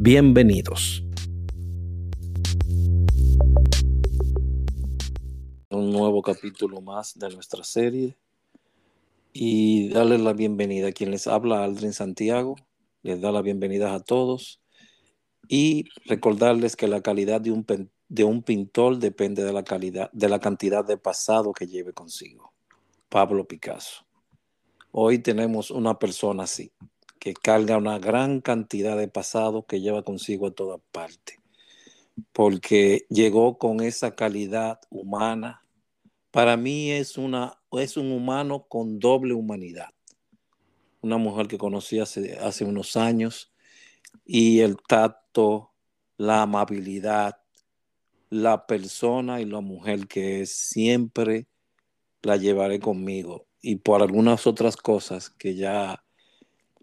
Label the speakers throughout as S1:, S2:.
S1: Bienvenidos. Un nuevo capítulo más de nuestra serie y darles la bienvenida a quien les habla, Aldrin Santiago. Les da la bienvenida a todos y recordarles que la calidad de un, de un pintor depende de la calidad, de la cantidad de pasado que lleve consigo. Pablo Picasso. Hoy tenemos una persona así, que carga una gran cantidad de pasado que lleva consigo a toda parte, porque llegó con esa calidad humana. Para mí es, una, es un humano con doble humanidad. Una mujer que conocí hace, hace unos años y el tacto, la amabilidad, la persona y la mujer que es, siempre la llevaré conmigo y por algunas otras cosas que ya,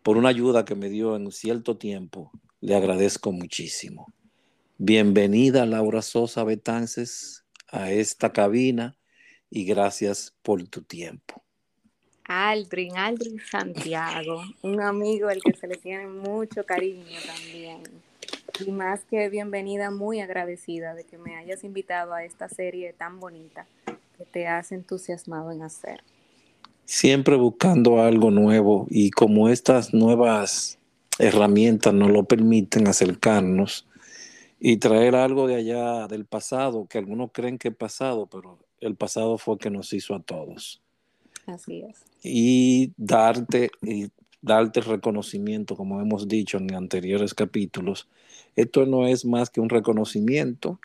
S1: por una ayuda que me dio en cierto tiempo, le agradezco muchísimo. Bienvenida Laura Sosa Betances a esta cabina y gracias por tu tiempo.
S2: Aldrin, Aldrin Santiago, un amigo al que se le tiene mucho cariño también. Y más que bienvenida, muy agradecida de que me hayas invitado a esta serie tan bonita que te has entusiasmado en hacer
S1: siempre buscando algo nuevo y como estas nuevas herramientas nos lo permiten acercarnos y traer algo de allá del pasado, que algunos creen que es pasado, pero el pasado fue que nos hizo a todos.
S2: Así es.
S1: Y darte, y darte reconocimiento, como hemos dicho en anteriores capítulos. Esto no es más que un reconocimiento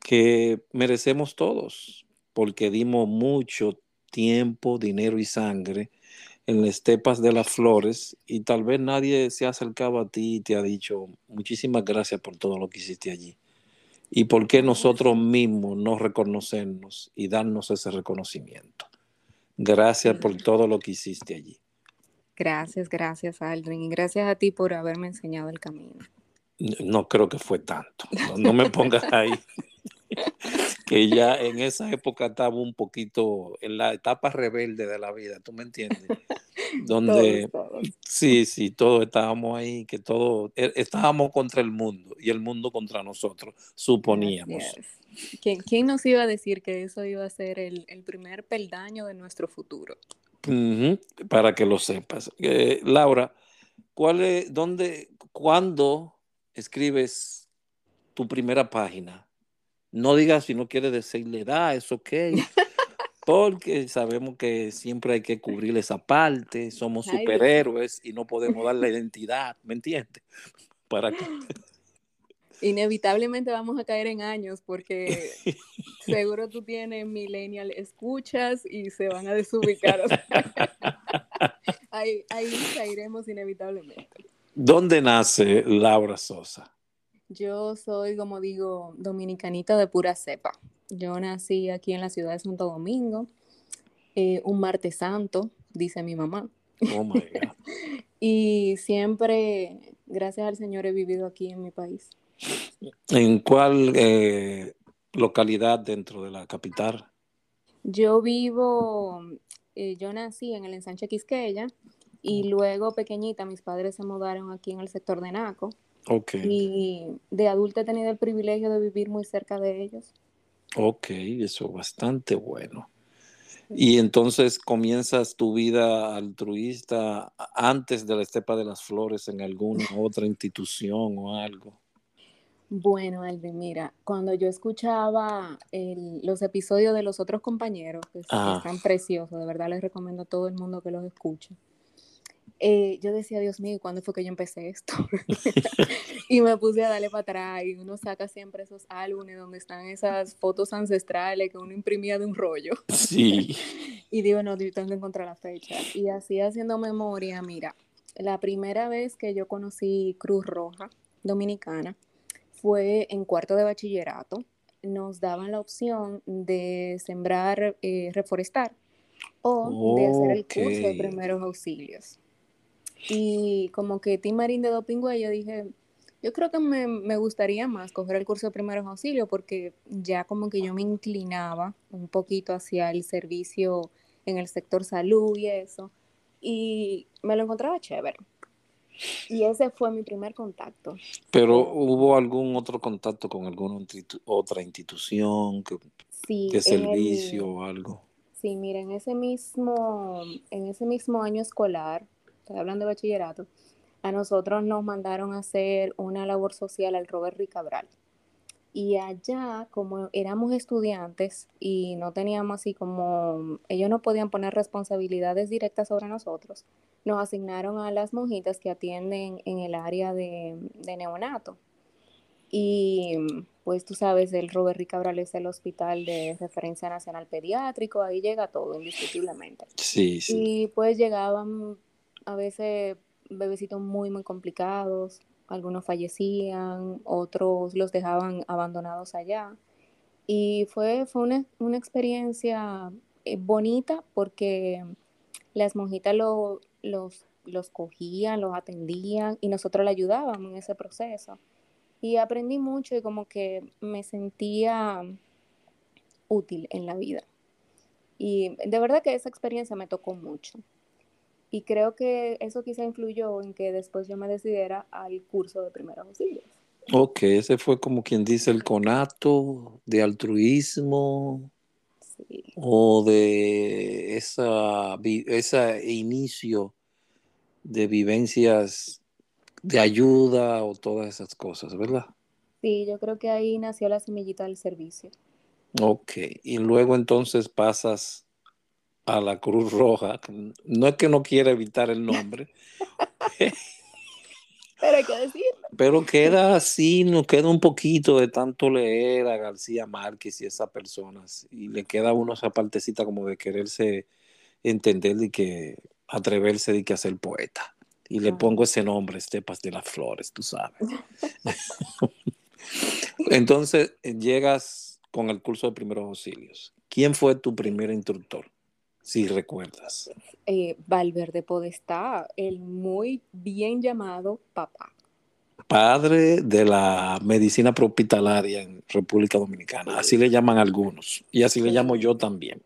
S1: que merecemos todos, porque dimos mucho tiempo, dinero y sangre en las estepas de las flores y tal vez nadie se ha acercado a ti y te ha dicho muchísimas gracias por todo lo que hiciste allí. ¿Y por qué nosotros mismos no reconocernos y darnos ese reconocimiento? Gracias por todo lo que hiciste allí.
S2: Gracias, gracias Aldrin y gracias a ti por haberme enseñado el camino.
S1: No, creo que fue tanto. no me pongas ahí. que ya en esa época estaba un poquito en la etapa rebelde de la vida, ¿tú me entiendes? Donde sí, sí, todos estábamos ahí, que todos e, estábamos contra el mundo y el mundo contra nosotros, suponíamos.
S2: ¿Quién, nos iba a decir que eso iba a ser el, primer peldaño de nuestro futuro?
S1: para que lo sepas. Eh, Laura, ¿cuál es, dónde, cuándo escribes tu primera página? No digas si no quiere decirle da, es ok. Porque sabemos que siempre hay que cubrir esa parte, somos superhéroes y no podemos dar la identidad, ¿me entiendes? Para que...
S2: Inevitablemente vamos a caer en años porque seguro tú tienes millennial escuchas y se van a desubicar. ahí, ahí caeremos inevitablemente.
S1: ¿Dónde nace Laura Sosa?
S2: Yo soy, como digo, dominicanita de pura cepa. Yo nací aquí en la ciudad de Santo Domingo, eh, un martes santo, dice mi mamá. Oh my God. y siempre, gracias al Señor, he vivido aquí en mi país.
S1: ¿En cuál eh, localidad dentro de la capital?
S2: Yo vivo, eh, yo nací en el ensanche Quisqueya y luego pequeñita mis padres se mudaron aquí en el sector de Naco. Y de adulta he tenido el privilegio de vivir muy cerca de ellos.
S1: Ok, eso es bastante bueno. Y entonces comienzas tu vida altruista antes de la Estepa de las Flores en alguna otra institución o algo.
S2: Bueno, Alvin, mira, cuando yo escuchaba los episodios de los otros compañeros, que están preciosos, de verdad les recomiendo a todo el mundo que los escuche. Eh, yo decía, Dios mío, ¿cuándo fue que yo empecé esto? y me puse a darle para atrás y uno saca siempre esos álbumes donde están esas fotos ancestrales que uno imprimía de un rollo.
S1: Sí.
S2: y digo, no, tengo que encontrar la fecha. Y así haciendo memoria, mira, la primera vez que yo conocí Cruz Roja Dominicana fue en cuarto de bachillerato. Nos daban la opción de sembrar, eh, reforestar o de hacer el curso de primeros auxilios. Y como que Tim Marín de Dopingüe, yo dije, yo creo que me, me, gustaría más coger el curso de primeros auxilios porque ya como que yo me inclinaba un poquito hacia el servicio en el sector salud y eso. Y me lo encontraba chévere. Y ese fue mi primer contacto.
S1: Pero ¿hubo algún otro contacto con alguna otra institución que, de servicio o algo?
S2: Sí, mira, en ese mismo, en ese mismo año escolar, estoy hablando de bachillerato, a nosotros nos mandaron a hacer una labor social al Robert Ricabral. Y allá, como éramos estudiantes y no teníamos así como, ellos no podían poner responsabilidades directas sobre nosotros, nos asignaron a las monjitas que atienden en el área de, neonato. Y pues tú sabes, el Robert Ricabral es el hospital de referencia nacional pediátrico, ahí llega todo indiscutiblemente.
S1: Sí, sí.
S2: Y pues llegaban a veces bebecitos muy, muy complicados, algunos fallecían, otros los dejaban abandonados allá. Y fue, fue una, una experiencia eh, bonita porque las monjitas lo, los, los cogían, los atendían y nosotros le ayudábamos en ese proceso. Y aprendí mucho y como que me sentía útil en la vida. Y de verdad que esa experiencia me tocó mucho. Y creo que eso quizá influyó en que después yo me decidiera al curso de primeros auxilios.
S1: Ok, ese fue como quien dice el conato de altruismo sí. o de esa, ese inicio de vivencias de ayuda o todas esas cosas, ¿verdad?
S2: Sí, yo creo que ahí nació la semillita del servicio.
S1: Ok, y luego entonces pasas a la Cruz Roja. No es que no quiera evitar el nombre.
S2: pero hay que decirlo.
S1: Pero queda así, nos queda un poquito de tanto leer a García Márquez y esas personas. Y le queda a uno esa partecita como de quererse entender y que atreverse de que hacer poeta. Y le pongo ese nombre, Estepas de las Flores, tú sabes. Entonces, llegas con el curso de primeros auxilios. ¿Quién fue tu primer instructor? Si recuerdas.
S2: Eh, Valverde Podestá, el muy bien llamado papá.
S1: Padre de la medicina propitalaria en República Dominicana, así le llaman algunos, y así le llamo yo también.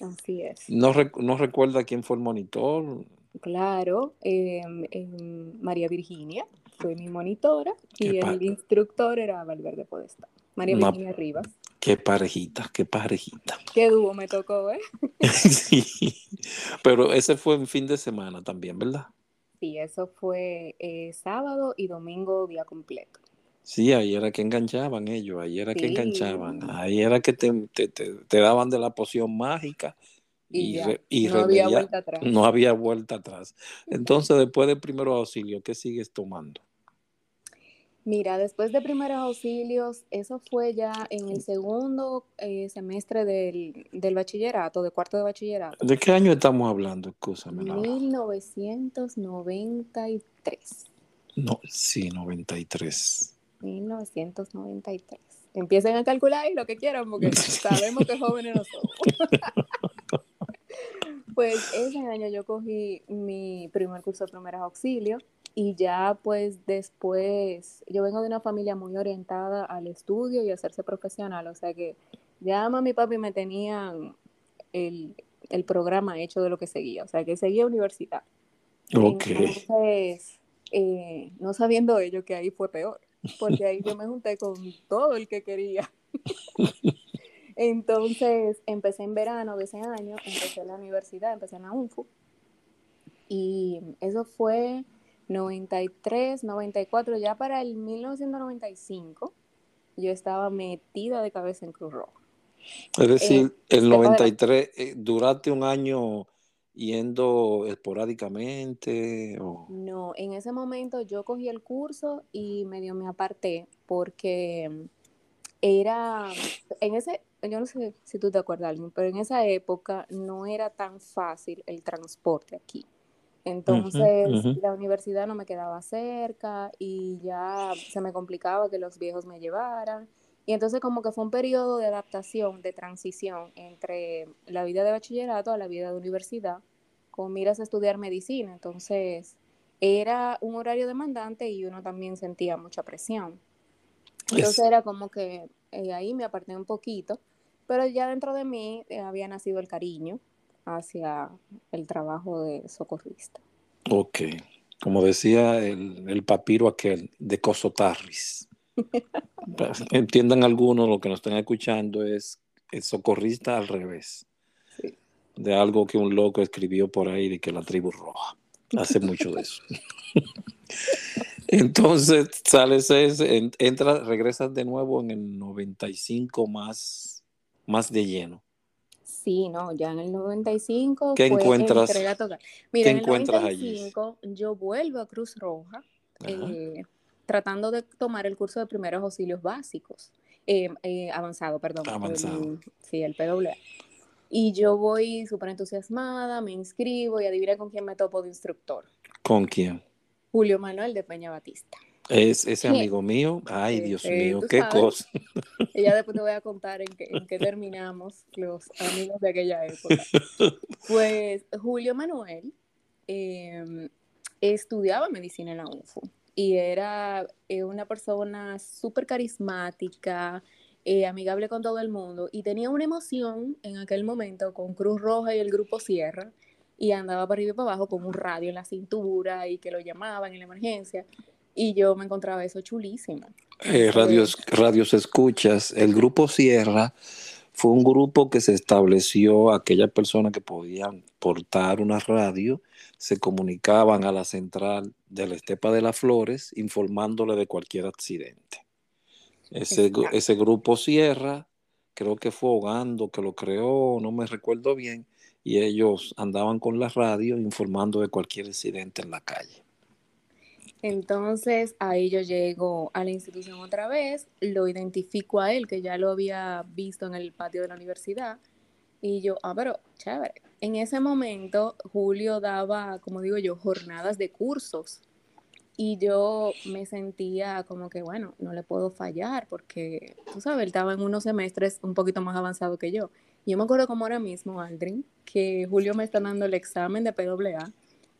S2: Así es.
S1: ¿No, recuerda quién fue el monitor?
S2: Claro, em, em, María Virginia fue mi monitora y el instructor era Valverde Podestá. María Virginia Rivas.
S1: Qué parejita, qué parejita.
S2: Qué dúo me tocó, ¿eh?
S1: sí, pero ese fue en fin de semana también, ¿verdad?
S2: Sí, eso fue eh, sábado y domingo día completo.
S1: Sí, ahí era que enganchaban ellos, ahí era que enganchaban, ahí era que te, te, daban de la poción mágica y, no había vuelta atrás. No había vuelta atrás. Entonces, después del primer auxilio, ¿qué sigues tomando?
S2: Mira, después de primeros auxilios, eso fue ya en el segundo eh, semestre del, bachillerato, de cuarto de bachillerato.
S1: ¿De qué año estamos hablando? Escúchame.
S2: 1993.
S1: No, sí, 93.
S2: 1993. Empiecen a calcular y lo que quieran, porque sabemos que jóvenes no somos. pues ese año yo cogí mi primer curso de primeros auxilios y ya pues después, yo vengo de una familia muy orientada al estudio y a hacerse profesional, o sea que ya mamá y papi me tenían el, programa hecho de lo que seguía, o sea que seguía universidad.
S1: Ok.
S2: Entonces, eh, no sabiendo ello que ahí fue peor, porque ahí yo me junté con todo el que quería. Entonces, empecé en verano de ese año, empecé en la universidad, empecé en la UNFU. Y eso fue 93, 94, ya para el 1995, yo estaba metida de cabeza en Cruz Roja.
S1: Es decir, eh, el 93, eh, ¿duraste un año yendo esporádicamente? O...
S2: No, en ese momento yo cogí el curso y medio me aparté porque era, en ese, yo no sé si tú te acuerdas, pero en esa época no era tan fácil el transporte aquí. Entonces la universidad no me quedaba cerca y ya se me complicaba que los viejos me llevaran. Y entonces como que fue un periodo de adaptación, de transición entre la vida de bachillerato a la vida de universidad, con miras a estudiar medicina. Entonces era un horario demandante y uno también sentía mucha presión. Entonces era como que eh, ahí me aparté un poquito, pero ya dentro de mí eh, había nacido el cariño hacia el trabajo de socorrista.
S1: Ok, como decía el, papiro aquel de Cosotarris. Entiendan algunos, lo que nos están escuchando es el socorrista al revés. De algo que un loco escribió por ahí de que la tribu roja. Hace mucho de eso. Entonces sales, entra, regresas de nuevo en el 95 más, más de lleno.
S2: Sí, no, ya en el 95
S1: ¿Qué encuentras?
S2: Mira, en el 95 yo vuelvo a Cruz Roja eh, tratando de tomar el curso de primeros auxilios básicos, eh, eh, avanzado, perdón.
S1: Avanzado.
S2: sí, el PWA. Y yo voy súper entusiasmada, me inscribo y adivina con quién me topo de instructor.
S1: ¿Con quién?
S2: Julio Manuel de Peña Batista.
S1: Es ese amigo mío. Ay, Dios mío, qué cosa.
S2: ya después te voy a contar en qué, terminamos los amigos de aquella época. Pues Julio Manuel em, estudiaba medicina en la UFO y era eh, una persona súper carismática, eh, amigable con todo el mundo y tenía una emoción en aquel momento con Cruz Roja y el Grupo Sierra y andaba para arriba y para abajo con un radio en la cintura y que lo llamaban en la emergencia. Y yo me encontraba eso chulísimo.
S1: Eh, radios, radios escuchas. El grupo Sierra fue un grupo que se estableció, aquellas personas que podían portar una radio, se comunicaban a la central de la Estepa de las Flores informándole de cualquier accidente. Ese, ese grupo Sierra, creo que fue Hogando que lo creó, no me recuerdo bien, y ellos andaban con la radio informando de cualquier incidente en la calle.
S2: Entonces ahí yo llego a la institución otra vez, lo identifico a él, que ya lo había visto en el patio de la universidad, y yo, ah, pero chévere. En ese momento Julio daba, como digo yo, jornadas de cursos. Y yo me sentía como que, bueno, no le puedo fallar porque, tú sabes, él estaba en unos semestres un poquito más avanzado que yo. Yo me acuerdo como ahora mismo, Aldrin, que Julio me está dando el examen de PWA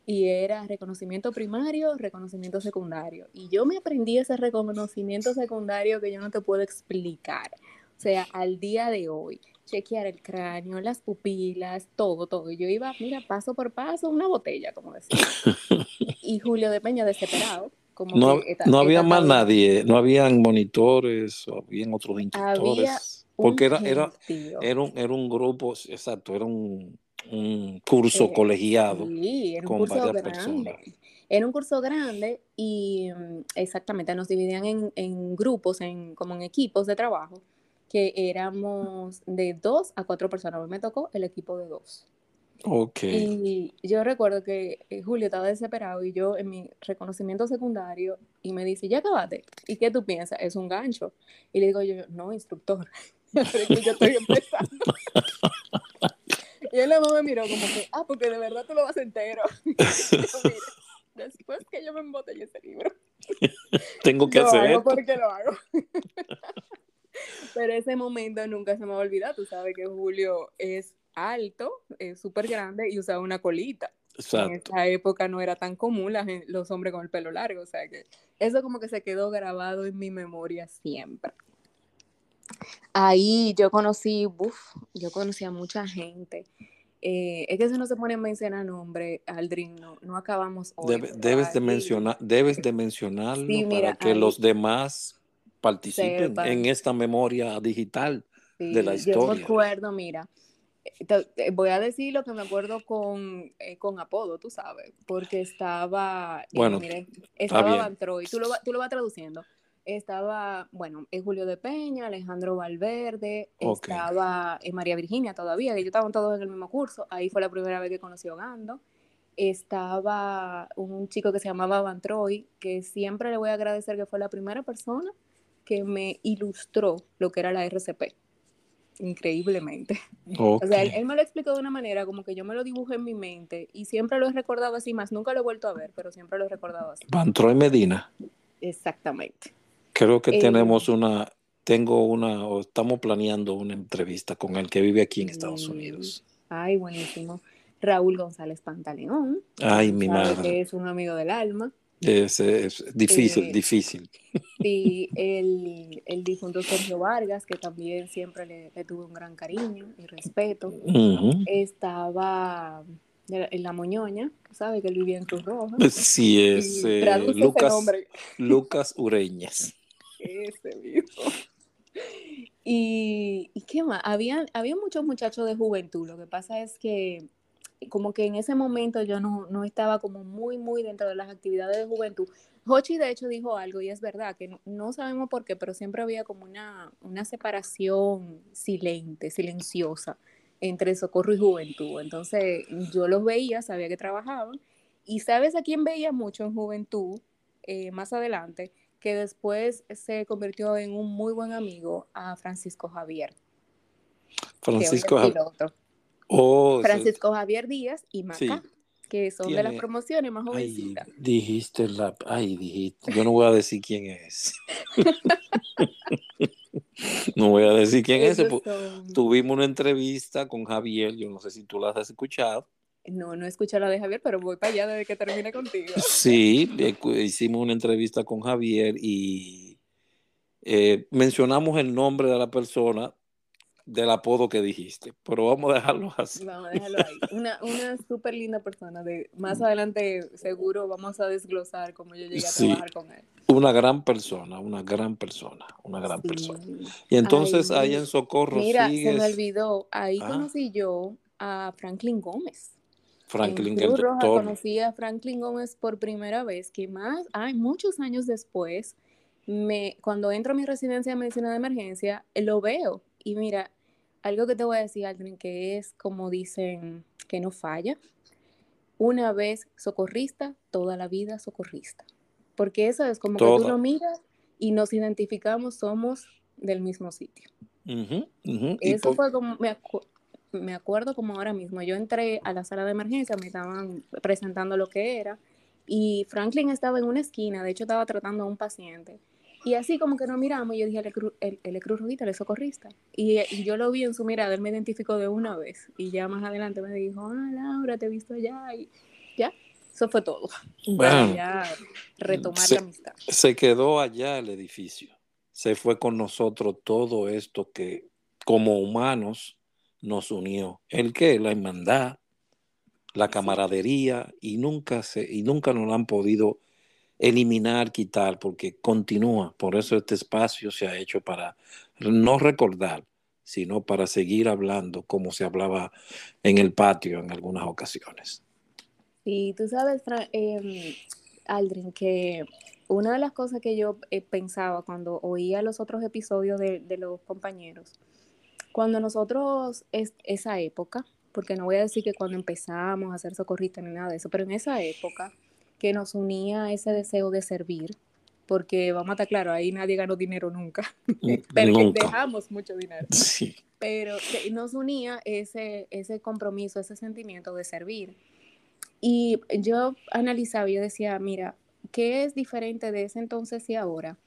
S2: y era reconocimiento primario, reconocimiento secundario. Y yo me aprendí ese reconocimiento secundario que yo no te puedo explicar. O sea, al día de hoy, chequear el cráneo, las pupilas, todo, todo. Yo iba, mira, paso por paso, una botella, como decía. y Julio de Peña desesperado. Como
S1: no, no había más nadie, no habían monitores, o habían otros instructores. porque era, era, era, un, era un grupo, exacto, era un, un curso colegiado
S2: sí, era un curso grande. Era un curso grande y mm, exactamente nos dividían en, en, grupos, en, como en equipos de trabajo, que éramos de dos a cuatro personas. A mí me tocó el equipo de dos.
S1: Ok.
S2: Y yo recuerdo que eh, Julio estaba desesperado y yo en mi reconocimiento secundario y me dice, ya acabaste. ¿Y qué tú piensas? Es un gancho. Y le digo yo, no, instructor. yo estoy empezando. Y él me miró como que, ah, porque de verdad tú lo vas entero. después que yo me embotellé ese libro.
S1: Tengo que hacer
S2: hago porque lo hago. Pero ese momento nunca se me va a olvidar. Tú sabes que Julio es alto, es súper grande y usaba una colita.
S1: Exacto.
S2: En esa época no era tan común los hombres con el pelo largo. O sea que eso como que se quedó grabado en mi memoria siempre. Ahí yo conocí, uff, yo conocí a mucha gente. Eh, es que si no se pone a mencionar nombre, Aldrin, no, no acabamos
S1: hoy. debes, de mencionar, debes de mencionarlo para que los demás participen en esta memoria digital de la historia.
S2: Yo me acuerdo, mira, eh, voy a decir lo que me acuerdo con, eh, con apodo, tú sabes, porque estaba,
S1: bueno,
S2: estaba Van Troy, tú lo, tú lo vas traduciendo estaba, bueno, es Julio de Peña, Alejandro Valverde, estaba eh, María Virginia todavía, que yo estaban todos en el mismo curso, ahí fue la primera vez que conocí a Gando. Estaba un chico que se llamaba Van Troy, que siempre le voy a agradecer que fue la primera persona que me ilustró lo que era la RCP. increíblemente. O sea, él, me lo explicó de una manera como que yo me lo dibujé en mi mente y siempre lo he recordado así más. Nunca lo he vuelto a ver, pero siempre lo he recordado así.
S1: Van Troy Medina.
S2: Exactamente.
S1: Creo que tenemos eh, una, tengo una, o estamos planeando una entrevista con el que vive aquí en Estados Unidos.
S2: Ay, buenísimo. Raúl González Pantaleón.
S1: Ay, mi madre.
S2: Que es un amigo del alma.
S1: Es, es difícil, eh, difícil.
S2: Sí, el, el, difunto Sergio Vargas, que también siempre le, le tuve un gran cariño y respeto. Estaba en la Moñoña, sabe que él vivía en Cruz Roja.
S1: Sí, es eh, Lucas, Lucas Ureñas.
S2: Ese mismo. Y, y, qué más, había, había muchos muchachos de juventud, lo que pasa es que como que en ese momento yo no, no, estaba como muy, muy dentro de las actividades de juventud. Hochi de hecho dijo algo y es verdad que no, sabemos por qué, pero siempre había como una, una separación silente, silenciosa entre socorro y juventud. Entonces yo los veía, sabía que trabajaban y sabes a quién veía mucho en juventud eh, más adelante, que después se convirtió en un muy buen amigo a Francisco Javier.
S1: Francisco Javier. Oh,
S2: Francisco Javier Díaz y Maca, que son de las promociones más jovencitas.
S1: dijiste la, ay, dijiste, yo no voy a decir quién es. no voy a decir quién es. Tuvimos una entrevista con Javier, yo no sé si tú la has escuchado.
S2: No, no he escuchado la de Javier, pero voy para allá desde que termine contigo.
S1: Sí, hicimos una entrevista con Javier y eh, mencionamos el nombre de la persona del apodo que dijiste, pero vamos a dejarlo así.
S2: Vamos a dejarlo ahí. Una, una súper linda persona. De, más adelante seguro vamos a desglosar cómo yo llegué a trabajar con él.
S1: Una gran persona, una gran persona, una gran persona. Y entonces ahí en Socorro
S2: Mira, se me olvidó, ahí ah. conocí yo a Franklin Gómez.
S1: Franklin, en Roja
S2: conocí a Franklin Gómez por primera vez, que más, hay muchos años después, me, cuando entro a mi residencia de medicina de emergencia, lo veo y mira, algo que te voy a decir, Aldrin, que es como dicen que no falla. Una vez socorrista, toda la vida socorrista. Porque eso es como que tú lo miras y nos identificamos, somos del mismo sitio. Eso fue como, me, me acuerdo como ahora mismo, yo entré a la sala de emergencia, me estaban presentando lo que era y Franklin estaba en una esquina, de hecho estaba tratando a un paciente y así como que nos miramos, yo dije, él, es Cruz Rojita, es socorrista. Y, yo lo vi en su mirada, él me identificó de una vez. Y ya más adelante me dijo, ah, Laura, te he visto allá. Y ya, eso fue todo. Bueno, ya retomar la amistad.
S1: Se quedó allá el edificio. Se fue con nosotros todo esto que como humanos nos unió. ¿El qué? La hermandad, la camaradería, y nunca, se, y nunca nos han podido eliminar, quitar, porque continúa. Por eso este espacio se ha hecho para no recordar, sino para seguir hablando como se hablaba en el patio en algunas ocasiones.
S2: Y tú sabes, eh, Aldrin, que una de las cosas que yo eh, pensaba cuando oía los otros episodios de, los compañeros, cuando nosotros, es, esa época, porque no voy a decir que cuando empezamos a hacer socorrista ni nada de eso, pero en esa época, que nos unía ese deseo de servir, porque vamos a estar claro, ahí nadie ganó dinero nunca, pero dejamos mucho dinero. Pero nos unía ese, ese compromiso, ese sentimiento de servir. Y yo analizaba y yo decía, mira, ¿qué es diferente de ese entonces y ahora?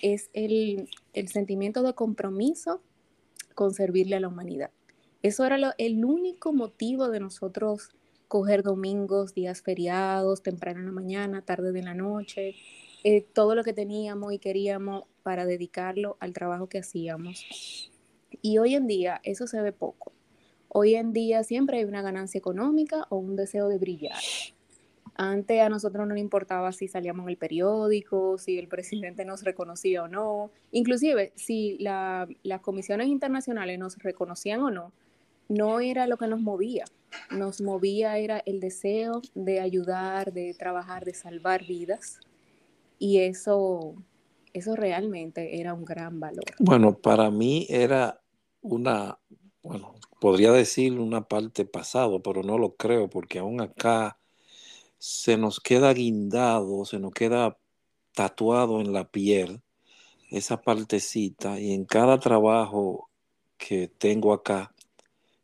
S2: Es el, el sentimiento de compromiso con servirle a la humanidad. Eso era lo, el único motivo de nosotros coger domingos, días feriados, temprano en la mañana, tarde de la noche, eh, todo lo que teníamos y queríamos para dedicarlo al trabajo que hacíamos. Y hoy en día eso se ve poco. Hoy en día siempre hay una ganancia económica o un deseo de brillar. Antes a nosotros no nos importaba si salíamos en el periódico, si el presidente nos reconocía o no, inclusive si las comisiones internacionales nos reconocían o no, no era lo que nos movía nos movía era el deseo de ayudar, de trabajar, de salvar vidas. Y eso, eso realmente era un gran valor.
S1: Bueno, para mí era una, bueno, podría decir una parte pasado, pero no lo creo, porque aún acá se nos queda guindado, se nos queda tatuado en la piel esa partecita y en cada trabajo que tengo acá,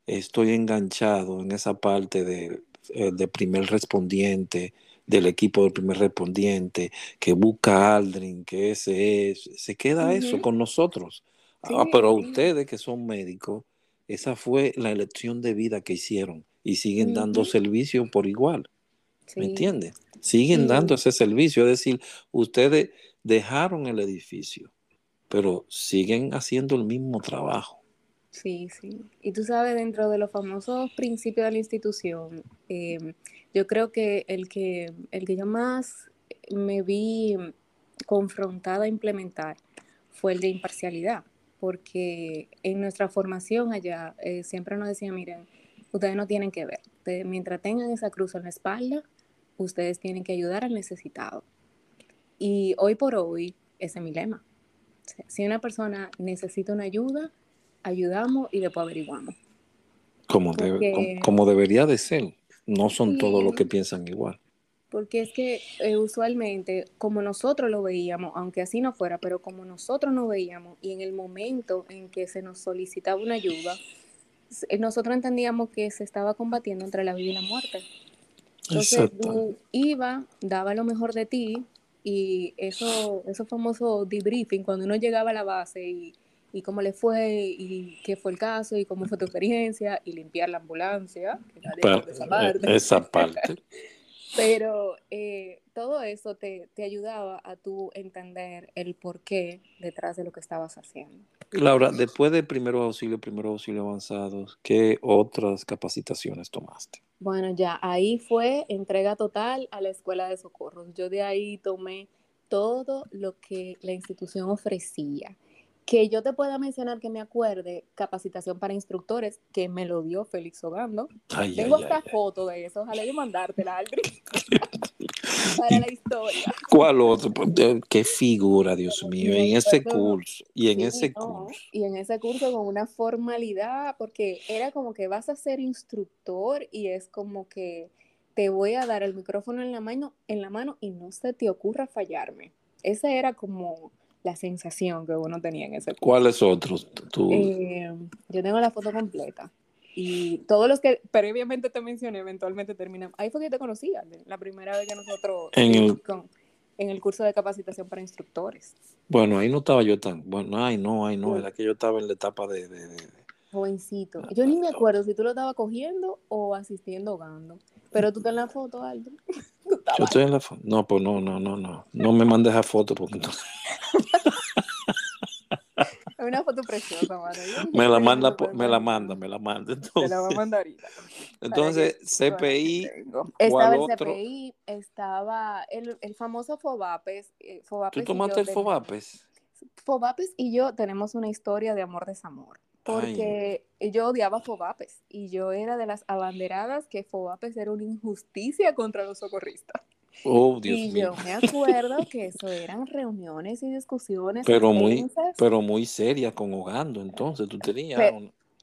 S1: estoy enganchado en esa parte de, eh, de primer respondiente, del equipo del primer respondiente, que busca a Aldrin, que ese es, se queda eso con nosotros. ah, pero ustedes que son médicos, esa fue la elección de vida que hicieron y siguen dando servicio por igual. ¿Me entiendes? Siguen dando ese servicio, es decir, ustedes dejaron el edificio, pero siguen haciendo el mismo trabajo.
S2: Sí, sí. Y tú sabes, dentro de los famosos principios de la institución, em, yo creo que el, que el que yo más me vi confrontada a implementar fue el de imparcialidad, porque en nuestra formación allá eh, siempre nos decían, miren, ustedes no tienen que ver, mientras tengan esa cruz en la espalda, ustedes tienen que ayudar al necesitado. Y hoy por hoy, ese es mi lema. Si una persona necesita una ayuda, ayudamos y después averiguamos.
S1: Como, como, debería de ser. No son todos los que piensan igual.
S2: Porque es que eh, usualmente, como nosotros lo veíamos, aunque así no fuera, pero como nosotros no veíamos y en el momento en que se nos solicitaba una ayuda, eh, nosotros entendíamos que se estaba combatiendo entre la vida y la muerte. Entonces tú ibas, daba lo mejor de ti y eso, eso famoso debriefing, cuando uno llegaba a la base y y cómo le fue y qué fue el caso y cómo fue tu experiencia y limpiar la ambulancia, esa parte. Pero eh, todo eso te, te, ayudaba a tú entender el porqué detrás de lo que estabas haciendo.
S1: Laura, después de primeros auxilio, primeros auxilio avanzados, ¿qué otras capacitaciones tomaste?
S2: Bueno, ya ahí fue entrega total a la escuela de socorros. Yo de ahí tomé todo lo que la institución ofrecía que yo te pueda mencionar que me acuerde capacitación para instructores, que me lo dio Félix Ogando. Tengo esta foto de eso, ojalá yo mandártela, Aldrin, para la historia.
S1: ¿Cuál otro? Pues, qué figura, Dios mío, en ese curso. Y en ese curso.
S2: Y en ese curso con una formalidad, porque era como que vas a ser instructor y es como que te voy a dar el micrófono en la mano, en la mano y no se te ocurra fallarme. Ese era como la sensación que uno tenía en ese
S1: curso. ¿Cuáles otros?
S2: Eh, yo tengo la foto completa. Y todos los que previamente te mencioné, eventualmente terminan. Ahí fue que te conocía, la primera vez que nosotros. En el, en el curso de capacitación para instructores.
S1: Bueno, ahí no estaba yo tan. Bueno, ay, no, ay, no. Era que yo estaba en la etapa de.
S2: Jovencito. Yo ni me acuerdo si tú lo estabas cogiendo o asistiendo gando. Pero tú estás en la foto, Aldo.
S1: Yo estoy en la foto. No, pues no, no, no, no. No me mandes a foto porque entonces.
S2: Una foto preciosa, mano.
S1: Me la manda, me la manda, me la manda.
S2: Entonces, la voy a mandar ahorita.
S1: Entonces, CPI.
S2: Estaba el CPI, estaba el, el famoso Fobapes.
S1: Eh, ¿Tú tomaste el Fobapes?
S2: Fobapes y yo tenemos una historia de amor-desamor. Porque yo odiaba Fobapes y yo era de las abanderadas que Fobapes era una injusticia contra los socorristas.
S1: Oh, Dios
S2: y
S1: yo
S2: me acuerdo que eso eran reuniones y discusiones.
S1: Pero muy, pero muy serias con Hogando, entonces tú tenías.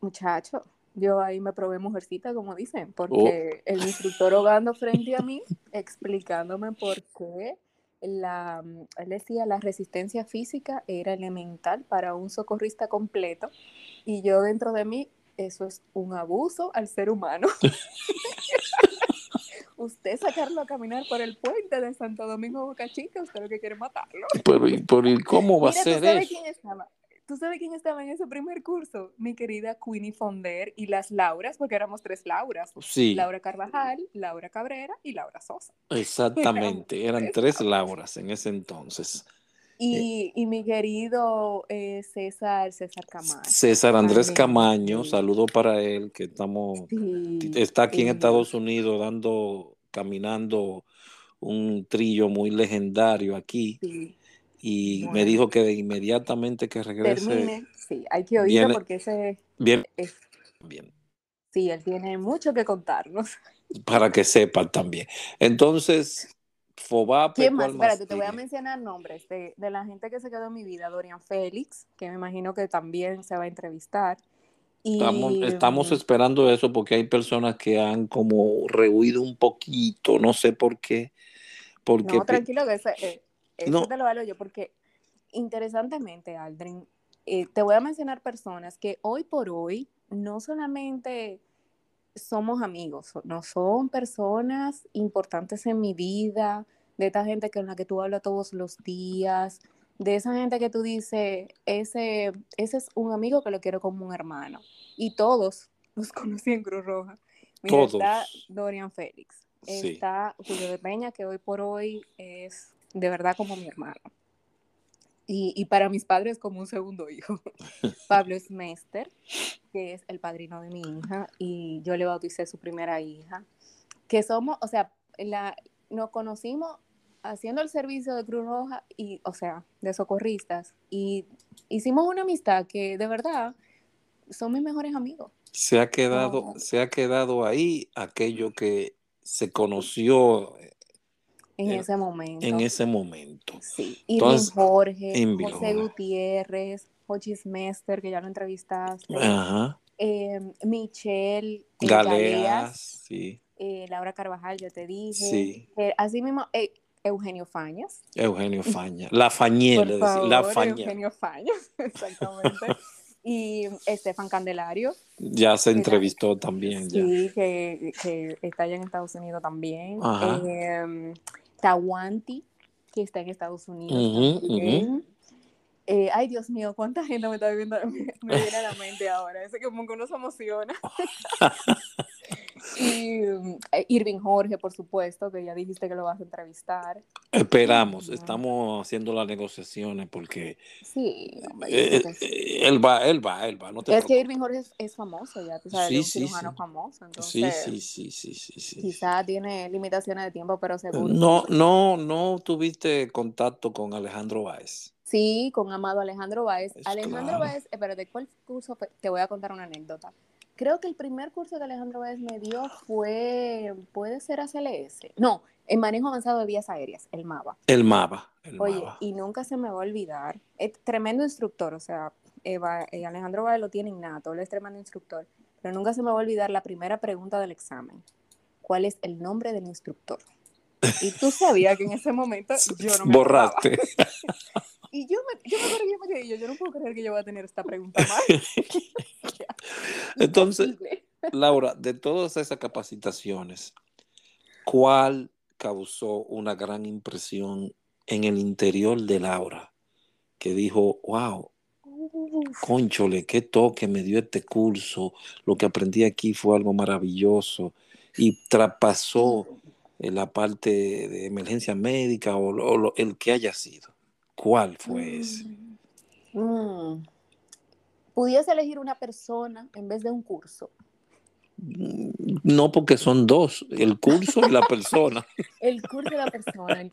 S2: Muchacho, yo ahí me probé mujercita, como dicen, porque oh. el instructor Hogando frente a mí, explicándome por qué la, él decía la resistencia física era elemental para un socorrista completo y yo dentro de mí eso es un abuso al ser humano. usted sacarlo a caminar por el puente de Santo Domingo Boca Chica, usted lo que quiere matarlo.
S1: Pero, ¿y cómo va a ser ¿tú sabes
S2: eso? Quién estaba? ¿Tú sabes quién estaba en ese primer curso? Mi querida Queenie Fonder y las Lauras, porque éramos tres Lauras.
S1: Sí.
S2: Laura Carvajal, Laura Cabrera y Laura Sosa.
S1: Exactamente, eran tres Lauras en ese entonces.
S2: Y, y, mi querido eh, César, César Camaño.
S1: César Andrés Camaño, saludo para él, que estamos, está aquí en Estados Unidos dando, caminando un trillo muy legendario aquí. Y me dijo que de inmediatamente que regrese.
S2: Termine. Sí, hay que oírlo porque ese.
S1: Bien. bien.
S2: Sí, él tiene mucho que contarnos.
S1: Para que sepan también. Entonces, Fobape.
S2: ¿Quién más? Espérate, te voy a mencionar nombres de, de, la gente que se quedó en mi vida. Dorian Félix, que me imagino que también se va a entrevistar.
S1: Y, estamos, estamos mm, esperando eso porque hay personas que han como rehuido un poquito, no sé por qué. Porque,
S2: no, tranquilo, que ese, eh, eso te lo hablo yo, porque interesantemente, Aldrin, eh, te voy a mencionar personas que hoy por hoy no solamente somos amigos, no son personas importantes en mi vida, de esta gente con la que tú hablas todos los días, de esa gente que tú dices, ese, ese es un amigo que lo quiero como un hermano. Y todos los conocí en Cruz Roja. Mira, está Dorian Félix, está Julio de Peña, que hoy por hoy es de verdad como mi hermano. Y, y para mis padres como un segundo hijo. Pablo Smester, que es el padrino de mi hija, y yo le bauticé su primera hija. Que somos, o sea, la, nos conocimos haciendo el servicio de Cruz Roja y, o sea, de socorristas, y hicimos una amistad que de verdad son mis mejores amigos.
S1: Se ha quedado, se ha quedado ahí aquello que se conoció
S2: en, ese momento.
S1: En ese momento.
S2: Sí. Irving Jorge, José Gutiérrez, Jochis Mester, que ya lo entrevistaste. Ajá. Eh, Michelle
S1: eh, Galeas, sí.
S2: Eh, Laura Carvajal, yo te dije. Sí. así mismo, Eugenio Fañas.
S1: Eugenio Fañas. La Fañela, la Faña.
S2: Eugenio Fañas, exactamente. y Estefan Candelario.
S1: Ya se entrevistó también.
S2: Sí, Que, que, está allá en Estados Unidos también. Eh, Tawanti, que está en Estados Unidos también. Eh, ay, Dios mío, cuánta gente me está viendo, me, viene a la mente ahora. Ese que como que uno se emociona. y eh, Irving Jorge, por supuesto, que ya dijiste que lo vas a entrevistar.
S1: Esperamos, estamos haciendo las negociaciones porque.
S2: Sí,
S1: eh, él va, él va, él va. No
S2: es que Irving Jorge es, famoso, ya tú sabes, es un cirujano famoso.
S1: Entonces, sí, sí, sí, sí, sí,
S2: Quizá tiene limitaciones de tiempo, pero seguro.
S1: No, no, no tuviste contacto con Alejandro Báez.
S2: Sí, con Amado Alejandro Báez. Alejandro Báez, espérate, ¿cuál curso? Te voy a contar una anécdota. Creo que el primer curso que Alejandro Báez me dio fue, puede ser ACLS. No, en manejo avanzado de vías aéreas, el MAVA.
S1: El MAVA.
S2: Oye, y nunca se me va a olvidar. Es tremendo instructor, o sea, eh, Alejandro Báez lo tiene innato, él es tremendo instructor. Pero nunca se me va a olvidar la primera pregunta del examen. ¿Cuál es el nombre del instructor? Y tú sabías que en ese momento yo no me
S1: Borraste.
S2: Y yo me, yo me acuerdo que yo me quedé, yo, yo no puedo creer que yo voy a tener esta pregunta más.
S1: Entonces, Laura, de todas esas capacitaciones, ¿cuál causó una gran impresión en el interior de Laura? Que dijo, wow, conchole, qué toque me dio este curso, lo que aprendí aquí fue algo maravilloso y traspasó la parte de emergencia médica o, el que haya sido. ¿Cuál fue ese?
S2: Mm. Mm. ¿Pudiese elegir una persona en vez de un curso?
S1: Mm, no, porque son dos, el curso y la persona.
S2: el curso y la persona.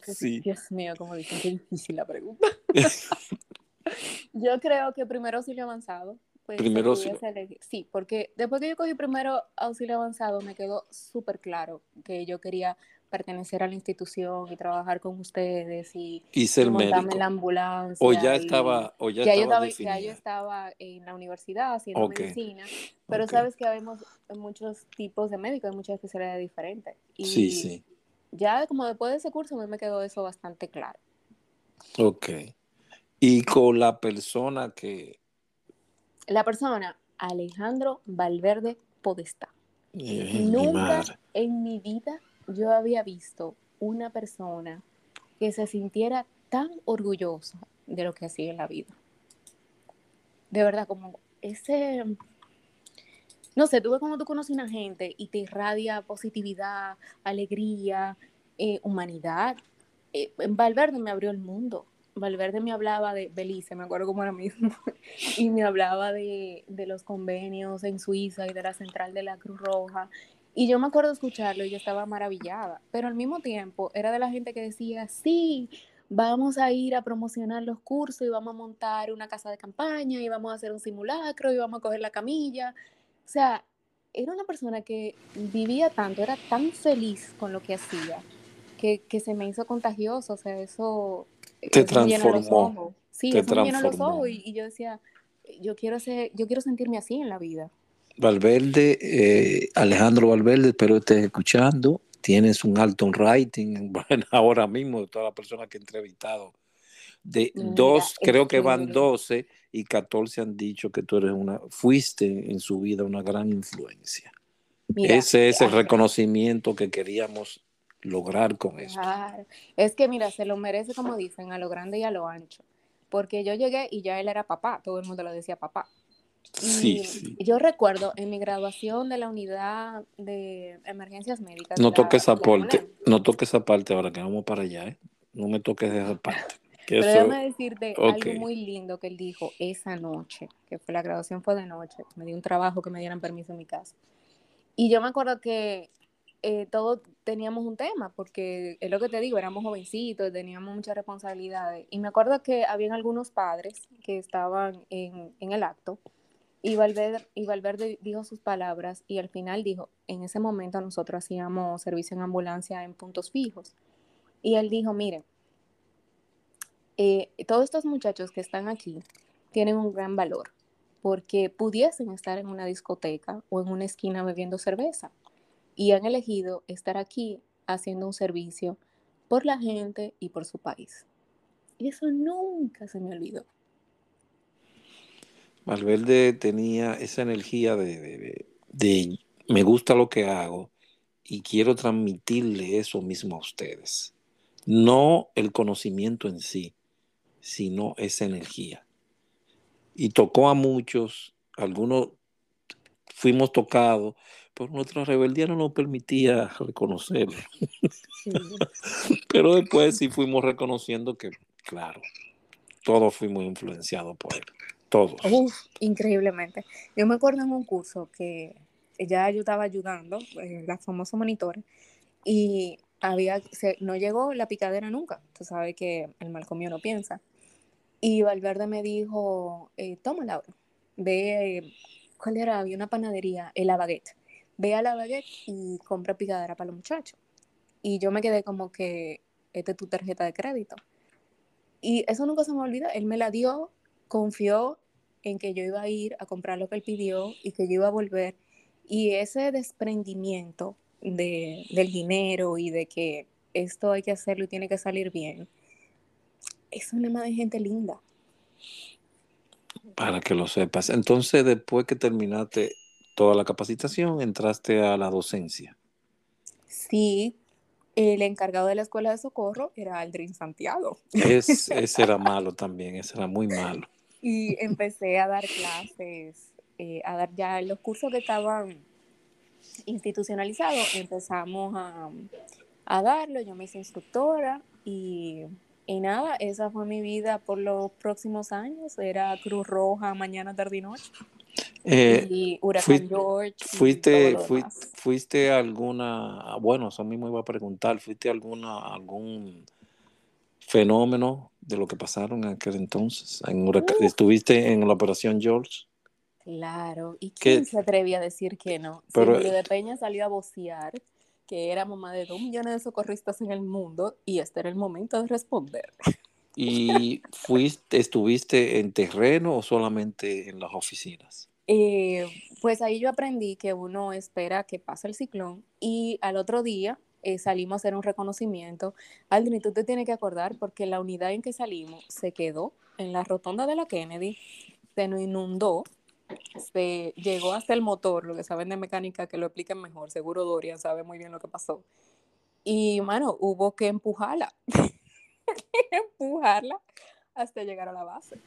S2: Dios mío, como dicen, qué difícil la pregunta. yo creo que primero auxilio avanzado. Pues, primero auxilio. Sí, porque después que yo cogí primero auxilio avanzado, me quedó súper claro que yo quería pertenecer a la institución y trabajar con ustedes y,
S1: y ser
S2: montarme en la ambulancia.
S1: O ya estaba, o ya, estaba,
S2: ya yo estaba en la universidad haciendo medicina, pero sabes que habemos muchos tipos de médicos, hay muchas especialidades diferentes. Y
S1: sí, sí.
S2: Ya como después de ese curso me quedó eso bastante claro.
S1: Ok. Y con la persona que...
S2: La persona, Alejandro Valverde Podestá. Nunca en mi vida yo había visto una persona que se sintiera tan orgullosa de lo que hacía en la vida. De verdad, como ese, no sé, tú ves cuando tú conoces a una gente y te irradia positividad, alegría, eh, humanidad. Eh, Valverde me abrió el mundo. Valverde me hablaba de Belice, me acuerdo como ahora mismo, y me hablaba de, de, los convenios en Suiza y de la central de la Cruz Roja y yo me acuerdo escucharlo y yo estaba maravillada, pero al mismo tiempo era de la gente que decía, sí, vamos a ir a promocionar los cursos y vamos a montar una casa de campaña y vamos a hacer un simulacro y vamos a coger la camilla. O sea, era una persona que vivía tanto, era tan feliz con lo que hacía, que, se me hizo contagioso, o sea, eso...
S1: Te transformó.
S2: Sí, eso me llena los ojos y, y, yo decía, yo quiero, ser, yo quiero sentirme así en la vida.
S1: Valverde, eh, Alejandro Valverde, espero estés escuchando. Tienes un alto rating bueno, ahora mismo de todas las personas que he entrevistado. De dos, creo que van 12 y 14 han dicho que tú eres una, fuiste en su vida una gran influencia. Ese es el reconocimiento que queríamos lograr con eso.
S2: Es que mira, se lo merece como dicen, a lo grande y a lo ancho. Porque yo llegué y ya él era papá, todo el mundo lo decía papá. Sí, sí. Yo recuerdo en mi graduación de la unidad de emergencias médicas.
S1: No toques esa parte, no toques esa parte ahora que vamos para allá, ¿eh? No me toques esa parte.
S2: Pero déjame decirte algo muy lindo que él dijo esa noche, que fue la graduación fue de noche, me dio un trabajo que me dieran permiso en mi casa. Y yo me acuerdo que eh, todos teníamos un tema, porque es lo que te digo, éramos jovencitos, teníamos muchas responsabilidades. Y me acuerdo que habían algunos padres que estaban en, en el acto y Valverde, y Valverde dijo sus palabras y al final dijo, en ese momento nosotros hacíamos servicio en ambulancia en puntos fijos. Y él dijo, miren, eh, todos estos muchachos que están aquí tienen un gran valor porque pudiesen estar en una discoteca o en una esquina bebiendo cerveza y han elegido estar aquí haciendo un servicio por la gente y por su país. Y eso nunca se me olvidó.
S1: Valverde tenía esa energía de, me gusta lo que hago y quiero transmitirle eso mismo a ustedes. No el conocimiento en sí, sino esa energía. Y tocó a muchos, algunos fuimos tocados, pero nuestra rebeldía no nos permitía reconocerlo. pero después sí fuimos reconociendo que, claro, todos fuimos influenciados por él. Todos.
S2: increíblemente. Yo me acuerdo en un curso que ya yo estaba ayudando, eh, la famosa monitores, y había, no llegó la picadera nunca. Tú sabes que el mal no piensa. Y Valverde me dijo, eh, toma Laura, ve, ¿cuál era? Había una panadería, el la baguette. Ve a la baguette y compra picadera para los muchachos. Y yo me quedé como que, esta es tu tarjeta de crédito. Y eso nunca se me olvida. Él me la dio confió en que yo iba a ir a comprar lo que él pidió y que yo iba a volver. Y ese desprendimiento de, del dinero y de que esto hay que hacerlo y tiene que salir bien, es una más de gente linda.
S1: Para que lo sepas. Entonces, después que terminaste toda la capacitación, entraste a la docencia.
S2: Sí, el encargado de la escuela de socorro era Aldrin Santiago.
S1: ese era malo también, ese era muy malo
S2: y empecé a dar clases, eh, a dar ya los cursos que estaban institucionalizados, empezamos a, a darlo, yo me hice instructora y, y, nada, esa fue mi vida por los próximos años, era Cruz Roja, mañana, tarde y noche.
S1: Eh, y Huracán George. Fuiste, fuiste, alguna, bueno, eso mismo iba a preguntar, ¿fuiste alguna, algún fenómeno de lo que pasaron en aquel entonces. En ¿Estuviste en la operación George?
S2: Claro, ¿y quién se atrevía a decir que no? Pero, de Peña salió a vocear que era mamá de dos millones de socorristas en el mundo y este era el momento de responder.
S1: ¿Y fuiste, estuviste en terreno o solamente en las oficinas?
S2: Eh, pues ahí yo aprendí que uno espera que pase el ciclón y al otro día eh, salimos a hacer un reconocimiento. Aldrin, tú te tienes que acordar porque la unidad en que salimos se quedó en la rotonda de la Kennedy, se nos inundó, se llegó hasta el motor, lo que saben de mecánica que lo expliquen mejor, seguro Dorian sabe muy bien lo que pasó. Y, mano, hubo que empujarla, empujarla hasta llegar a la base.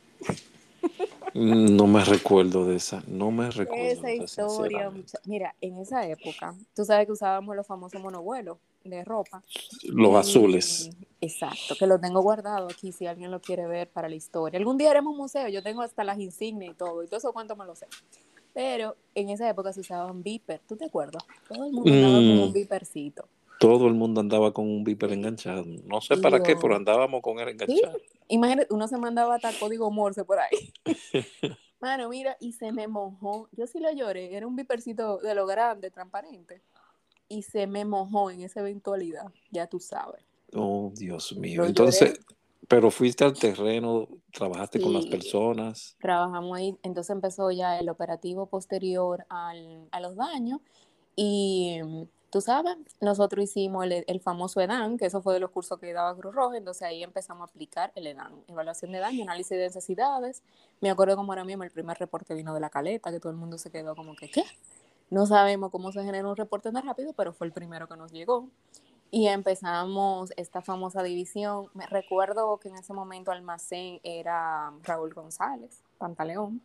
S1: No me recuerdo de esa, no me recuerdo.
S2: Esa historia, mira, en esa época, tú sabes que usábamos los famosos monovuelos de ropa.
S1: Los azules.
S2: Exacto, que los tengo guardado aquí si alguien lo quiere ver para la historia. Algún día haremos un museo, yo tengo hasta las insignias y todo, y todo eso cuánto me lo sé. Pero en esa época se usaban viper, ¿tú te acuerdas? Todo el mundo andaba con un mm. vipercito
S1: todo el mundo andaba con un viper enganchado. No sé para qué, pero andábamos con él enganchado.
S2: Imagínate, uno se mandaba hasta código Morse por ahí. Mano, mira, y se me mojó. Yo sí lo lloré. Era un vipercito de lo grande, transparente. Y se me mojó en esa eventualidad. Ya tú sabes.
S1: Oh, Dios mío. Entonces, pero fuiste al terreno, trabajaste con las personas.
S2: Trabajamos ahí. Entonces empezó ya el operativo posterior al, a los daños Y tú sabes, nosotros hicimos el, famoso EDAN, que eso fue de los cursos que daba Cruz Roja, entonces ahí empezamos a aplicar el EDAN, evaluación de daño, análisis de necesidades. Me acuerdo como ahora mismo el primer reporte vino de la caleta, que todo el mundo se quedó como que, ¿qué? No sabemos cómo se genera un reporte tan rápido, pero fue el primero que nos llegó. Y empezamos esta famosa división. Me recuerdo que en ese momento almacén era Raúl González, Pantaleón,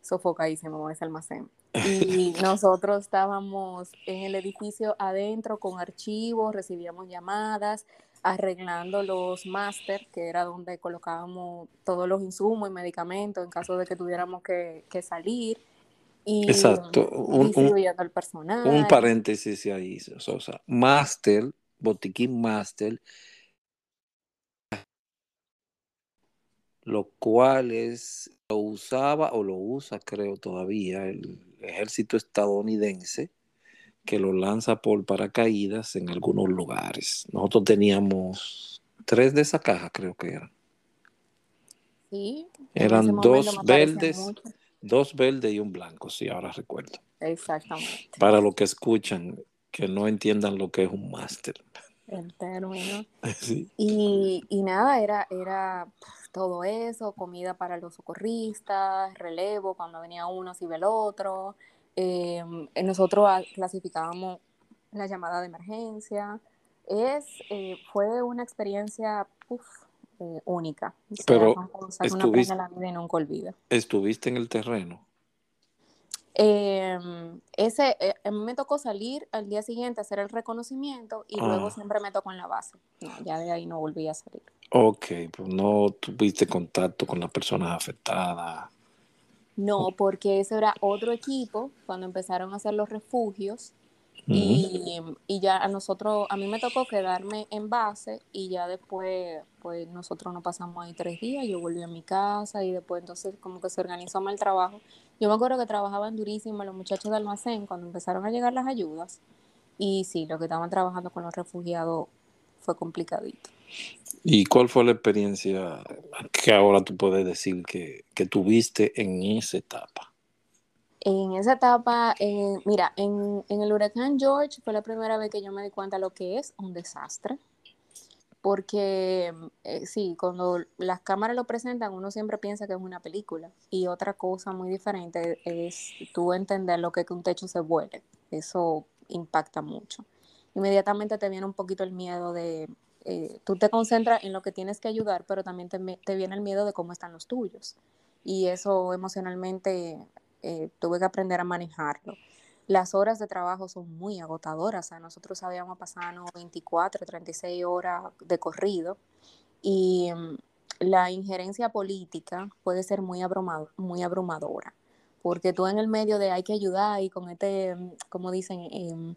S2: sofocadísimo ese almacén. Y nosotros estábamos en el edificio adentro con archivos, recibíamos llamadas, arreglando los máster, que era donde colocábamos todos los insumos y medicamentos en caso de que tuviéramos que, salir. Y
S1: Exacto. Un,
S2: al personal.
S1: un paréntesis ahí, Sosa. Máster, botiquín máster, lo cual es, lo usaba o lo usa, creo todavía, el ejército estadounidense que lo lanza por paracaídas en algunos lugares. Nosotros teníamos tres de esa caja, creo que eran.
S2: Sí.
S1: Eran dos verdes, dos verdes y un blanco, sí, ahora recuerdo.
S2: Exactamente.
S1: Para los que escuchan, que no entiendan lo que es un máster.
S2: El término. Y, y, nada, era, era todo eso, comida para los socorristas, relevo, cuando venía uno se iba el otro. Em, nosotros clasificábamos la llamada de emergencia. Es, eh, fue una experiencia eh, única.
S1: Pero estuviste,
S2: nunca
S1: ¿Estuviste en el terreno?
S2: Em, ese, eh, a mí me tocó salir al día siguiente a hacer el reconocimiento y luego ah. siempre me tocó en la base. ya de ahí no volví a salir.
S1: Ok, pues no tuviste contacto con las personas afectadas.
S2: No, porque ese era otro equipo cuando empezaron a hacer los refugios y, y, ya a nosotros, a mí me tocó quedarme en base y ya después, pues nosotros nos pasamos ahí tres días, yo volví a mi casa y después entonces como que se organizó mal el trabajo. Yo me acuerdo que trabajaban durísimo los muchachos de almacén cuando empezaron a llegar las ayudas y sí, lo que estaban trabajando con los refugiados fue complicadito.
S1: ¿Y cuál fue la experiencia que ahora tú puedes decir que, que tuviste en esa etapa?
S2: En esa etapa, eh, mira, en, el huracán George fue la primera vez que yo me di cuenta de lo que es un desastre. Porque eh, sí, cuando las cámaras lo presentan, uno siempre piensa que es una película. Y otra cosa muy diferente es tú entender lo que es que un techo se vuele. Eso impacta mucho. Inmediatamente te viene un poquito el miedo de, eh, tú te concentras en lo que tienes que ayudar, pero también te, te viene el miedo de cómo están los tuyos. Y eso emocionalmente eh, tuve que aprender a manejarlo. Las horas de trabajo son muy agotadoras. nosotros habíamos pasado 24, 36 horas de corrido y mm, la injerencia política puede ser muy, muy abrumadora, porque tú en el medio de hay que ayudar y con este, mm, como dicen, em,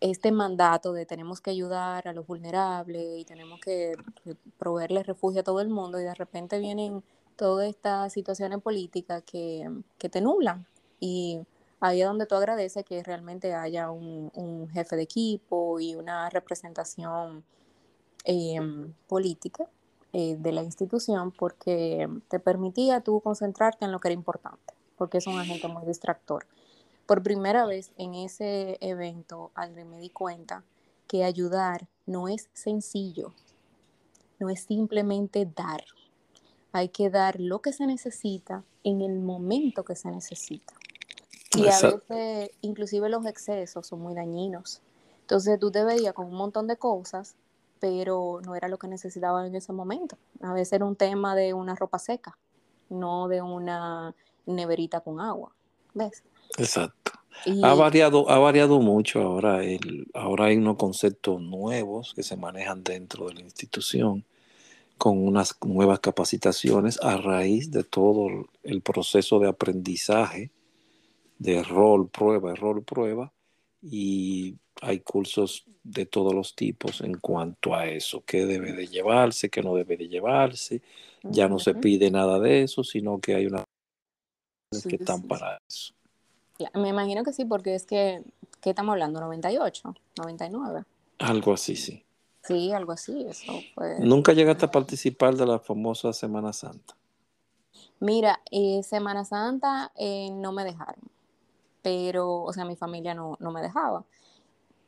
S2: este mandato de tenemos que ayudar a los vulnerables y tenemos que eh, proveerle refugio a todo el mundo y de repente vienen todas estas situaciones políticas que, que te nublan. Y ahí es donde tú agradeces que realmente haya un, jefe de equipo y una representación em, política eh, de la institución porque te permitía tú concentrarte en lo que era importante, porque es un agente muy distractor. Por primera vez en ese evento, alguien me di cuenta que ayudar no es sencillo, no es simplemente dar, hay que dar lo que se necesita en el momento que se necesita. Y a veces, inclusive los excesos son muy dañinos. Entonces tú te veías con un montón de cosas, pero no era lo que necesitaba en ese momento. A veces era un tema de una ropa seca, no de una neverita con agua. ¿Ves?
S1: Exacto. ha variado, ha variado mucho ahora. El, ahora hay unos conceptos nuevos que se manejan dentro de la institución con unas nuevas capacitaciones a raíz de todo el proceso de aprendizaje de rol, prueba, rol, prueba, y hay cursos de todos los tipos en cuanto a eso, qué debe de llevarse, qué no debe de llevarse, ya no se pide nada de eso, sino que hay unas que están para eso.
S2: me imagino que sí, porque es que, ¿qué estamos hablando? ¿98? ¿99?
S1: Algo así, sí.
S2: Sí, algo así, eso fue.
S1: ¿Nunca llegaste a participar de la famosa Semana Santa?
S2: Mira, eh, Semana Santa eh, no me dejaron, pero, o sea, mi familia no, no me dejaba.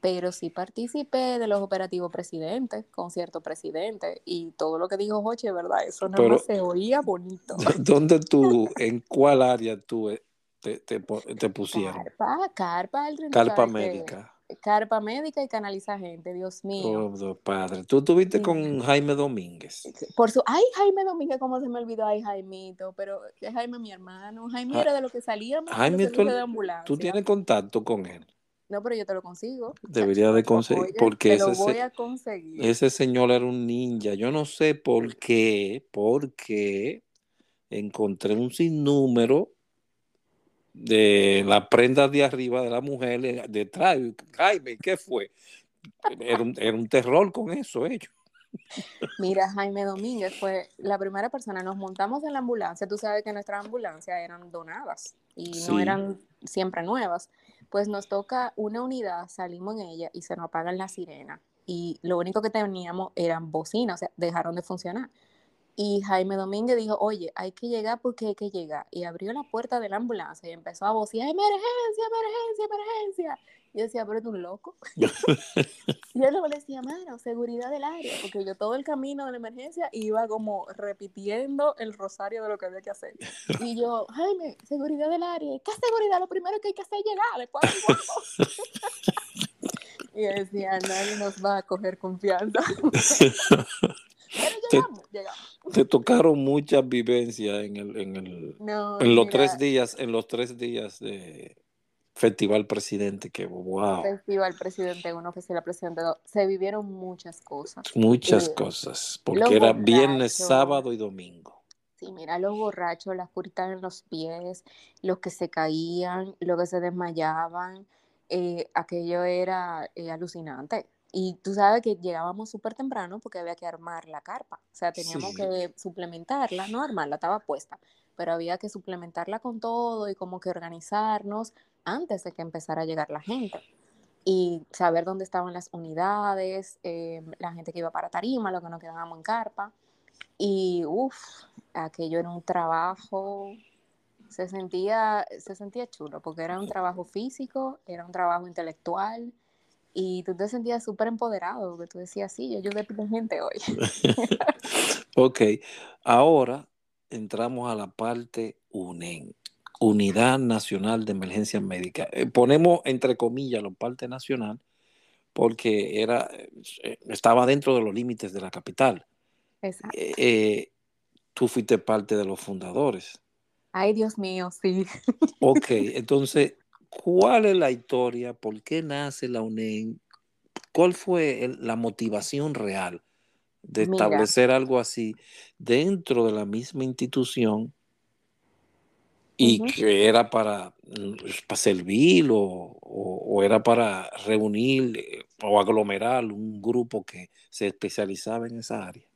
S2: Pero sí participé de los operativos presidentes, concierto presidente, y todo lo que dijo Joche, ¿verdad? Eso no se oía bonito.
S1: ¿Dónde tú, en cuál área tú eh, te, te, te pusieron?
S2: Carpa, carpa,
S1: el Carpa médica
S2: carpa médica y canaliza gente, Dios mío.
S1: Padre. ¿Tú tuviste con Jaime Domínguez?
S2: Por su, ay, Jaime Domínguez, ¿cómo se me olvidó? Ay, Jaimito, pero es Jaime mi hermano. Jaime era de lo que salíamos
S1: Jaime, tú, de ambulancia. ¿Tú tienes contacto con él?
S2: No, pero yo te lo consigo.
S1: Debería de conseguir, porque
S2: ese, lo voy a conseguir.
S1: ese señor era un ninja. Yo no sé por qué, porque encontré un sinnúmero de la prenda de arriba de la mujer eh, detrás. Jaime, ¿qué fue? Era un, terror con eso ellos.
S2: Mira, Jaime Domínguez fue la primera persona. Nos montamos en la ambulancia. Tú sabes que nuestras ambulancias eran donadas y no eran siempre nuevas. Pues nos toca una unidad, salimos en ella y se nos apagan las sirenas. Y lo único que teníamos eran bocinas, o sea, dejaron de funcionar. Y Jaime Domínguez dijo, oye, hay que llegar porque hay que llegar. Y abrió la puerta de la ambulancia y empezó a vocear, emergencia, emergencia, emergencia. Y yo decía, pero tú un loco. y yo luego le decía, mano, seguridad del área, porque yo todo el camino de la emergencia iba como repitiendo el rosario de lo que había que hacer. Y yo, Jaime, seguridad del área. ¿Qué seguridad? Lo primero que hay que hacer es llegar, después Y decía, nadie nos va a coger confianza. Pero llegamos,
S1: te, tocaron muchas vivencias en el, en el en los tres días, en los tres días de Festival Presidente, que wow.
S2: Festival Presidente uno Festival Presidente Se vivieron muchas cosas.
S1: Muchas cosas, porque era viernes, sábado y domingo.
S2: Sí, mira, los borrachos, las curitas en los pies, los que se caían, los que se desmayaban, eh, aquello era eh, alucinante. Y tú sabes que llegábamos súper temprano porque había que armar la carpa. O sea, teníamos que suplementarla, no armarla, estaba puesta, pero había que suplementarla con todo y como que organizarnos antes de que empezara a llegar la gente. Y saber dónde estaban las unidades, eh, la gente que iba para Tarima, lo que nos quedábamos en carpa. Y uff, aquello era un trabajo, se sentía, se sentía chulo, porque era un trabajo físico, era un trabajo intelectual, y tú te sentías súper empoderado, porque tú decías, sí, yo ayudé a gente hoy.
S1: ok, ahora entramos a la parte UNEN, Unidad Nacional de Emergencias Médicas. Eh, ponemos entre comillas la parte nacional porque era, eh, estaba dentro de los límites de la capital.
S2: Exacto.
S1: Eh, tú fuiste parte de los fundadores.
S2: Ay, Dios mío, sí.
S1: Ok, entonces ¿Cuál es la historia? ¿Por qué nace la UNEN? ¿Cuál fue la motivación real de establecer algo así dentro de la misma institución y que era para, mm, para servir o, era para reunir eh, o aglomerar un grupo que se especializaba en esa área?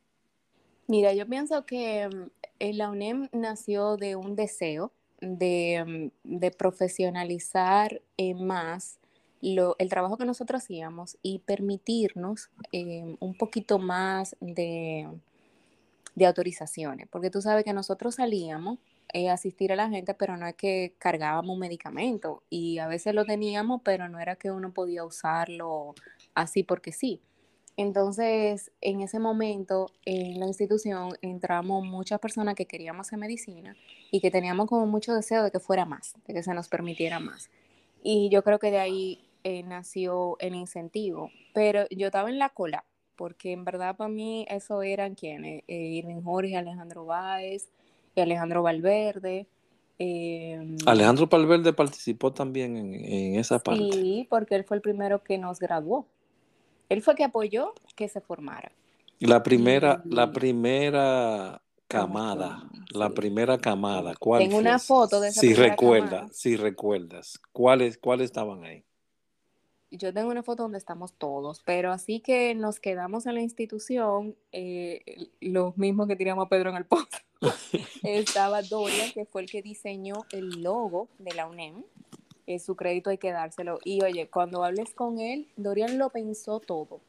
S2: Mira, yo pienso que mm, la UNEM nació de un deseo Mm, de, profesionalizar eh, más lo, el trabajo que nosotros hacíamos y permitirnos eh, un poquito más de, de, autorizaciones, porque tú sabes que nosotros salíamos eh, a asistir a la gente, pero no es que cargábamos un medicamento y a veces lo teníamos, pero no era que uno podía usarlo así porque sí. Entonces, en ese momento, en la institución entramos muchas personas que queríamos hacer medicina y que teníamos como mucho deseo de que fuera más, de que se nos permitiera más. Y yo creo que de ahí eh, nació el incentivo. Pero yo estaba en la cola, porque en verdad para mí eso eran quienes, eh, Irving Jorge, Alejandro Báez y Alejandro Valverde.
S1: Em, Alejandro Valverde participó también en, en esa parte.
S2: Sí, porque él fue el primero que nos graduó. Él fue que apoyó que se formara.
S1: La primera, la primera camada, la primera camada, ¿cuál
S2: Tengo una foto de esa
S1: Si recuerdas, si recuerdas, ¿cuáles, ¿cuáles estaban ahí?
S2: Yo tengo una foto donde estamos todos, pero así que nos quedamos en la institución, eh, los mismos que tiramos a Pedro en el pozo. Estaba Doria, que fue el que diseñó el logo de la UNEM, su crédito hay que dárselo. Y oye, cuando hables con él, Dorian lo pensó todo,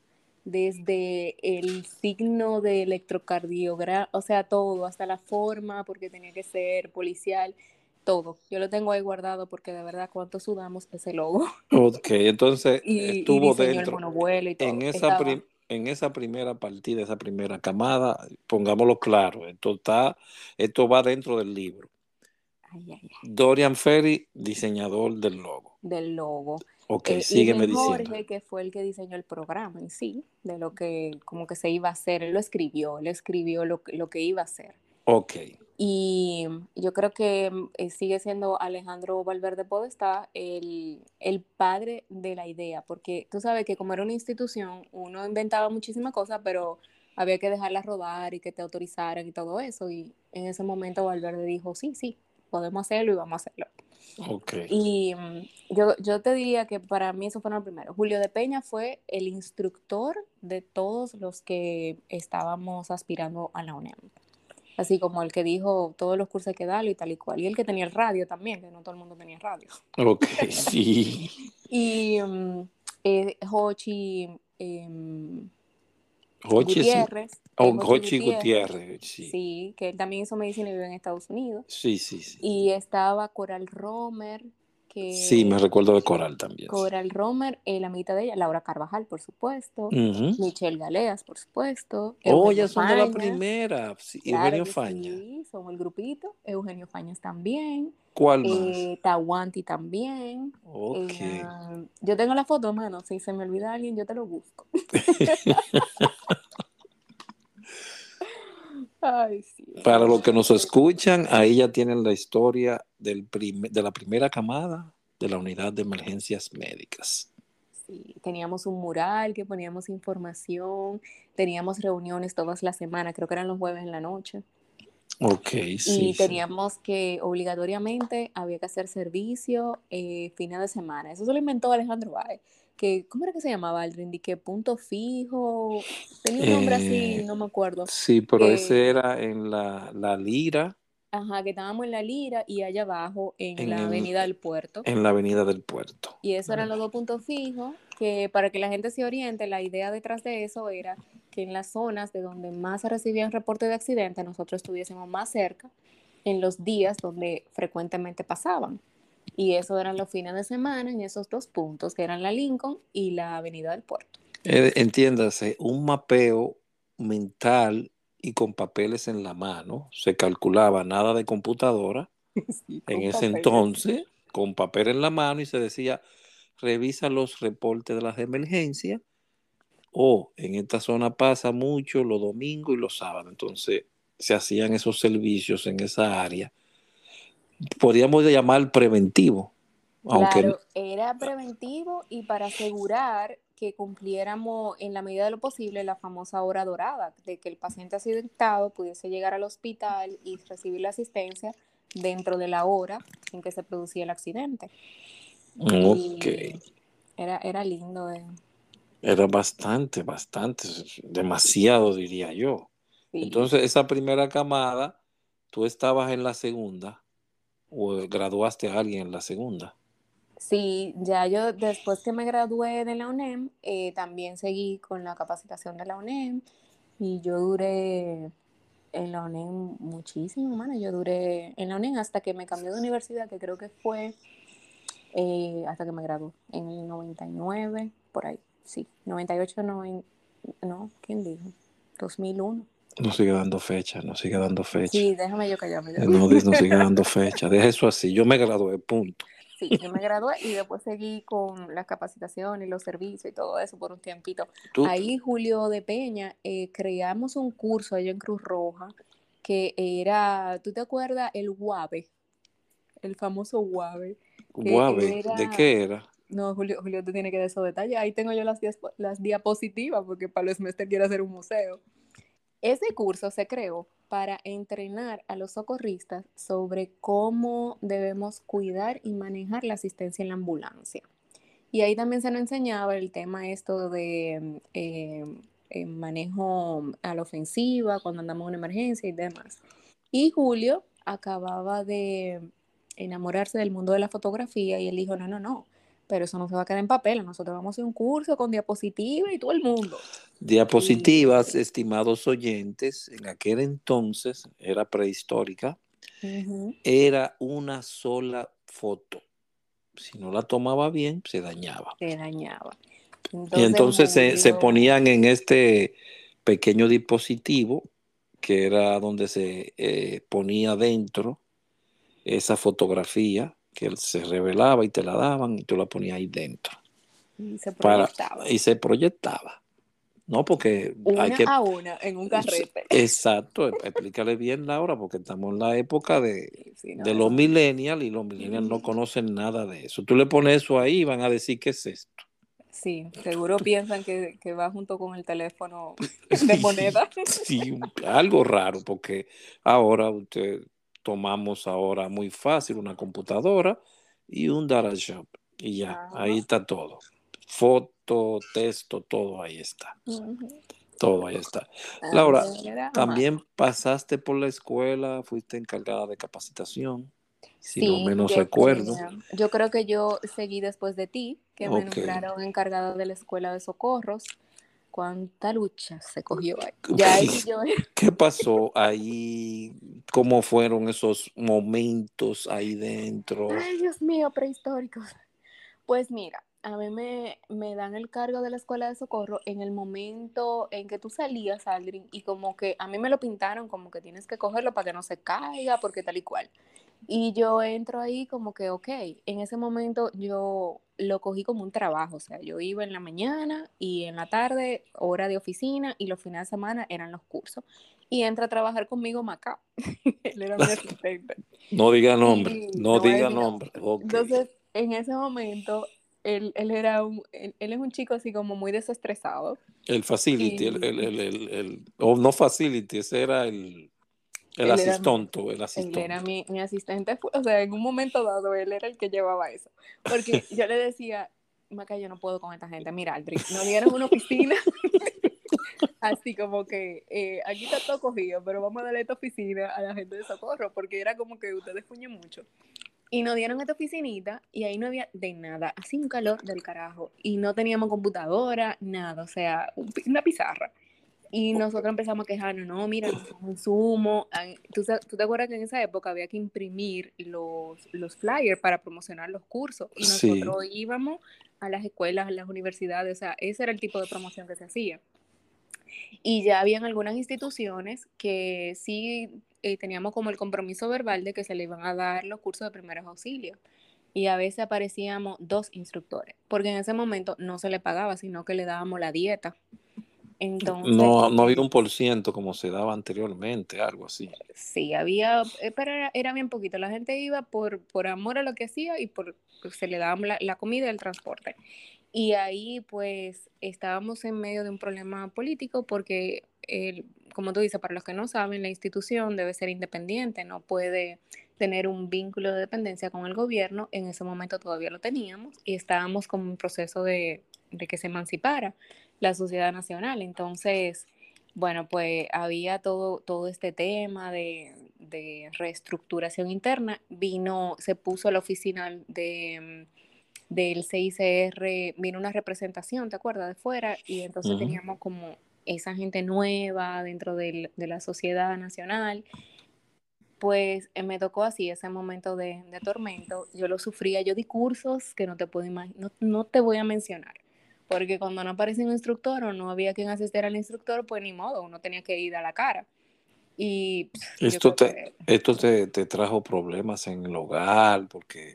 S2: desde el signo de electrocardiograma, o sea, todo, hasta la forma, porque tenía que ser policial. todo. Yo lo tengo ahí guardado porque de verdad cuánto sudamos ese logo.
S1: Ok, entonces estuvo dentro.
S2: y todo.
S1: En esa, en esa primera partida, esa primera camada, pongámoslo claro, esto está, esto va dentro del libro. Dorian Ferry, diseñador del logo.
S2: Del logo.
S1: Ok, eh, sígueme diciendo.
S2: Jorge, que fue el que diseñó el programa en sí, de lo que como que se iba a hacer, él lo escribió, él escribió lo, lo que iba a hacer.
S1: Ok.
S2: Y yo creo que eh, sigue siendo Alejandro Valverde Podestá el, el padre de la idea, porque tú sabes que como era una institución, uno inventaba muchísimas cosas, pero había que dejarla rodar y que te autorizaran y todo eso. Y en ese momento Valverde dijo, sí, sí, podemos hacerlo y vamos a hacerlo.
S1: Okay.
S2: Y mm, yo, yo te diría que para mí eso fue lo primero. Julio de Peña fue el instructor de todos los que estábamos aspirando a la UNEM así como el que dijo todos los cursos que darlo y tal y cual, y el que tenía el radio también, que no todo el mundo tenía radio.
S1: Ok, sí.
S2: y um, eh, Hochi, em, Gutiérrez.
S1: Oh, Hochi Gutiérrez, sí.
S2: Sí, que él también hizo medicina y vive en Estados Unidos.
S1: Sí, sí, sí.
S2: Y estaba Coral Romer,
S1: sí, me recuerdo de Coral también.
S2: Coral Romer, eh, la mitad de ella, Laura Carvajal, por supuesto, Michelle Galeas, por supuesto.
S1: Oh, ya son de la primera, sí, Eugenio Faña.
S2: Sí, somos el grupito, Eugenio Fañas también.
S1: ¿Cuál
S2: eh, más? Tawanti también.
S1: Ok.
S2: Eh, yo tengo la foto, mano, si se me olvida alguien, yo te lo busco.
S1: Para los que nos escuchan, ahí ya tienen la historia del de la primera camada de la unidad de emergencias médicas.
S2: Sí, teníamos un mural que poníamos información, teníamos reuniones todas las semanas, creo que eran los jueves en la noche.
S1: Ok, sí.
S2: Y teníamos que obligatoriamente había que hacer servicio eh, fines de semana. Eso se lo inventó Alejandro Báez que, ¿cómo era que se llamaba el que punto fijo, tenía un nombre así, eh, no me acuerdo.
S1: Sí, pero ese era en la, la, Lira.
S2: Ajá, que estábamos en la Lira y allá abajo en, la Avenida del Puerto.
S1: En la Avenida del Puerto.
S2: Y eso eran los dos puntos fijos, que para que la gente se oriente, la idea detrás de eso era que en las zonas de donde más se recibían reportes de accidentes, nosotros estuviésemos más cerca en los días donde frecuentemente pasaban. Y eso eran los fines de semana en esos dos puntos, que eran la Lincoln y la Avenida del Puerto.
S1: Eh, entiéndase, un mapeo mental y con papeles en la mano. Se calculaba nada de computadora en ese entonces, con papel en la mano y se decía, revisa los reportes de las emergencias o en esta zona pasa mucho los domingos y los sábados. Entonces se hacían esos servicios en esa área podríamos llamar preventivo. Aunque...
S2: Claro, era preventivo y para asegurar que cumpliéramos en la medida de lo posible la famosa hora dorada, de que el paciente accidentado pudiese llegar al hospital y recibir la asistencia dentro de la hora en que se producía el accidente.
S1: Ok.
S2: era, era lindo.
S1: Era bastante, bastante, demasiado diría yo. Entonces, esa primera camada, tú estabas en la segunda o graduaste a alguien en la segunda?
S2: Sí, ya yo después que me gradué de la UNEM, eh, también seguí con la capacitación de la UNEM y yo duré en la UNEM muchísimo, mano. Yo duré en la UNEM hasta que me cambié de universidad, que creo que fue eh, hasta que me gradué, en el 99, por ahí, sí, 98, 90, no, ¿quién dijo? 2001.
S1: No sigue dando fecha, no sigue dando fecha.
S2: Sí, déjame yo callarme.
S1: No, no sigue dando fecha. Deja eso así. Yo me gradué, punto.
S2: Sí, yo me gradué y después seguí con las capacitaciones, los servicios y todo eso por un tiempito. Ahí, Julio de Peña, eh, creamos un curso allá en Cruz Roja que era, ¿tú te acuerdas? El guave, el famoso guave.
S1: ¿Guave? ¿De qué era?
S2: No, Julio, Julio te tiene que dar esos detalles. Ahí tengo yo las, las diapositivas porque para los semestre quiere hacer un museo. Ese curso se creó para entrenar a los socorristas sobre cómo debemos cuidar y manejar la asistencia en la ambulancia. Y ahí también se nos enseñaba el tema esto de eh, eh, manejo a la ofensiva, cuando andamos en emergencia y demás. Y Julio acababa de enamorarse del mundo de la fotografía y él dijo, no, no, no, pero eso no se va a quedar en papel. Nosotros vamos a hacer un curso con diapositivas y todo el mundo.
S1: Diapositivas, estimados oyentes, en aquel entonces era prehistórica. era una sola foto. Si no la tomaba bien, se dañaba.
S2: Se dañaba.
S1: y entonces se, ponían en este pequeño dispositivo que era donde se eh, ponía dentro esa fotografía que se revelaba y te la daban y tú la ponías ahí dentro.
S2: Y se proyectaba.
S1: y se proyectaba. No, porque
S2: una hay que... a una en un carrete.
S1: Exacto, explícale bien, Laura, porque estamos en la época de, de los millennials y los millennials no conocen nada de eso. Tú le pones eso ahí y van a decir qué es esto.
S2: Sí, seguro piensan que, que va junto con el teléfono de moneda.
S1: Sí, algo raro, porque ahora usted tomamos ahora muy fácil una computadora y un data shop y ya, ahí está todo. Foto, texto, todo ahí está. Todo ahí está. Laura, también pasaste por la escuela, fuiste encargada de capacitación, si sí, no menos recuerdo.
S2: Yo creo que yo seguí después de ti, que me nombraron encargada de la escuela de socorros cuánta lucha se cogió ahí.
S1: ¿Qué pasó ahí? ¿Cómo fueron esos momentos ahí dentro?
S2: Ay, Dios mío, prehistóricos. Pues mira, a mí me, me, dan el cargo de la escuela de socorro en el momento en que tú salías, Aldrin, y como que a mí me lo pintaron como que tienes que cogerlo para que no se caiga, porque tal y cual. Y yo entro ahí como que, ok, en ese momento yo lo cogí como un trabajo, o sea, yo iba en la mañana y en la tarde, hora de oficina, y los fines de semana eran los cursos. Y entra a trabajar conmigo Maca, él era mi asistente.
S1: No diga nombre, no, diga nombre.
S2: Entonces, en ese momento, él, él era un, él, es un chico así como muy desestresado.
S1: El facility, el, el, el, no facility, ese era el el asistente, el asistente.
S2: Él era mi, mi, asistente, o sea, en un momento dado él era el que llevaba eso. Porque yo le decía, Maca, yo no puedo con esta gente. Mira, Aldrin, nos dieron una oficina, así como que eh, aquí está todo cogido, pero vamos a darle esta oficina a la gente de socorro, porque era como que ustedes fuñen mucho. Y nos dieron esta oficinita y ahí no había de nada, así un calor del carajo. Y no teníamos computadora, nada, o sea, una pizarra. Y nosotros empezamos a quejarnos, no, mira, un sumo. ¿Tú, ¿Tú, te acuerdas que en esa época había que imprimir los, los flyers para promocionar los cursos? Y nosotros íbamos a las escuelas, a las universidades, o sea, ese era el tipo de promoción que se hacía. Y ya habían algunas instituciones que sí eh, teníamos como el compromiso verbal de que se le iban a dar los cursos de primeros auxilios. Y a veces aparecíamos dos instructores, porque en ese momento no se le pagaba, sino que le dábamos la dieta
S1: no, no había un por ciento como se daba anteriormente, algo así.
S2: Sí, había, eh, pero era, bien poquito. La gente iba por, por amor a lo que hacía y por pues, se le daba la, comida y el transporte. Y ahí pues estábamos en medio de un problema político porque, el, como tú dices, para los que no saben, la institución debe ser independiente, no puede tener un vínculo de dependencia con el gobierno. En ese momento todavía lo teníamos y estábamos como en proceso de, de que se emancipara la sociedad nacional. Entonces, bueno, pues había todo, todo este tema de, reestructuración interna. Vino, se puso la oficina de, del CICR, vino una representación, ¿te acuerdas? De fuera, y entonces teníamos como esa gente nueva dentro de la sociedad nacional. Pues eh, me tocó así ese momento de, tormento. Yo lo sufría, yo di cursos que no te puedo imaginar, no te voy a mencionar porque cuando no aparecía un instructor o no había quien asistiera al instructor, pues ni modo, uno tenía que ir a la cara. Y
S1: esto te, esto te, trajo problemas en el hogar porque,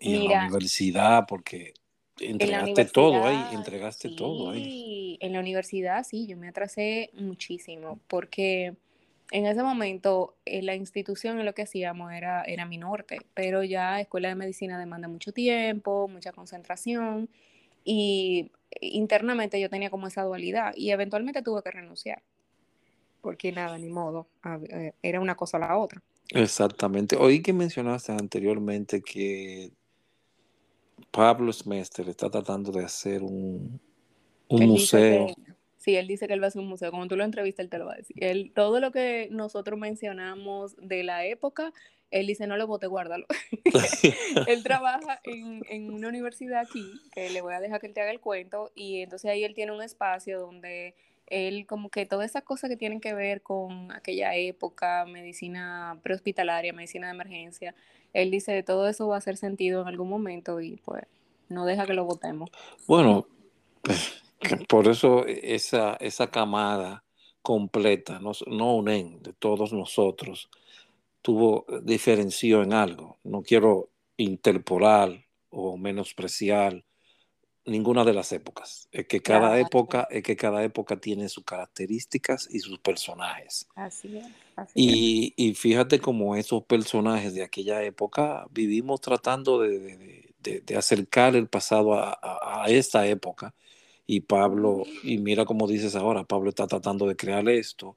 S1: y en la universidad, porque entregaste todo ahí, entregaste todo ahí.
S2: En la universidad sí, yo me atrasé muchísimo porque en ese momento en la institución en lo que hacíamos era, era mi norte, pero ya escuela de medicina demanda mucho tiempo, mucha concentración y internamente yo tenía como esa dualidad y eventualmente tuve que renunciar. Porque nada, ni modo, eh, era una cosa o la otra.
S1: Exactamente. Oí que mencionaste anteriormente que Pablo Smester está tratando de hacer un, un museo.
S2: sí, él dice que él va a hacer un museo. Como tú lo entrevistas, él te lo va a decir. Él, todo lo que nosotros mencionamos de la época, él dice, no lo bote, guárdalo. él trabaja en, en, una universidad aquí, que le voy a dejar que él te haga el cuento, y entonces ahí él tiene un espacio donde él como que todas esas cosas que tienen que ver con aquella época, medicina prehospitalaria, medicina de emergencia, él dice todo eso va a hacer sentido en algún momento y pues no deja que lo votemos.
S1: Bueno, por eso esa, esa camada completa, no, no unen de todos nosotros, tuvo, diferenció en algo. No quiero interpolar o menospreciar ninguna de las épocas. Es que cada época, es que cada época tiene sus características y sus personajes.
S2: Así es.
S1: y, y, fíjate cómo esos personajes de aquella época vivimos tratando de, de, de, acercar el pasado a, a, esta época. Y Pablo, y mira cómo dices ahora, Pablo está tratando de crear esto.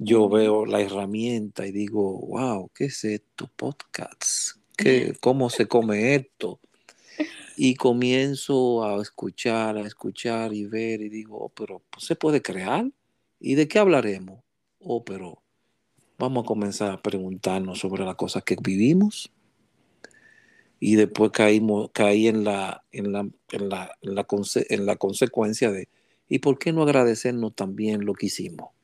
S1: Yo veo la herramienta y digo, wow, ¿qué es esto? Podcast. ¿Qué, ¿Cómo se come esto? Y comienzo a escuchar, a escuchar y ver y digo, oh, pero pues, se puede crear. ¿Y de qué hablaremos? Oh, pero vamos a comenzar a preguntarnos sobre las cosas que vivimos. Y después caímos, caí en la, en la, en la, en la, en la consecuencia de, ¿y por qué no agradecernos también lo que hicimos?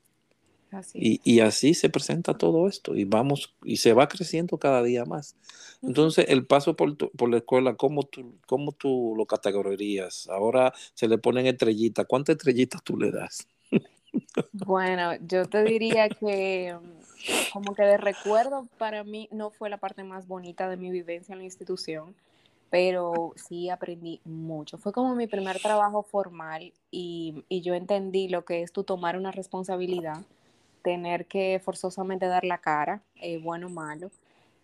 S1: Y, y, así se presenta todo esto y vamos y se va creciendo cada día más. Entonces, el paso por, por la escuela, ¿cómo tú, ¿cómo tú lo categorizarías? Ahora se le ponen estrellitas. ¿Cuántas estrellitas tú le das?
S2: Bueno, yo te diría que mm, como que de recuerdo para mí no fue la parte más bonita de mi vivencia en la institución, pero sí aprendí mucho. Fue como mi primer trabajo formal y, y yo entendí lo que es tú tomar una responsabilidad tener que forzosamente dar la cara, eh, bueno o malo.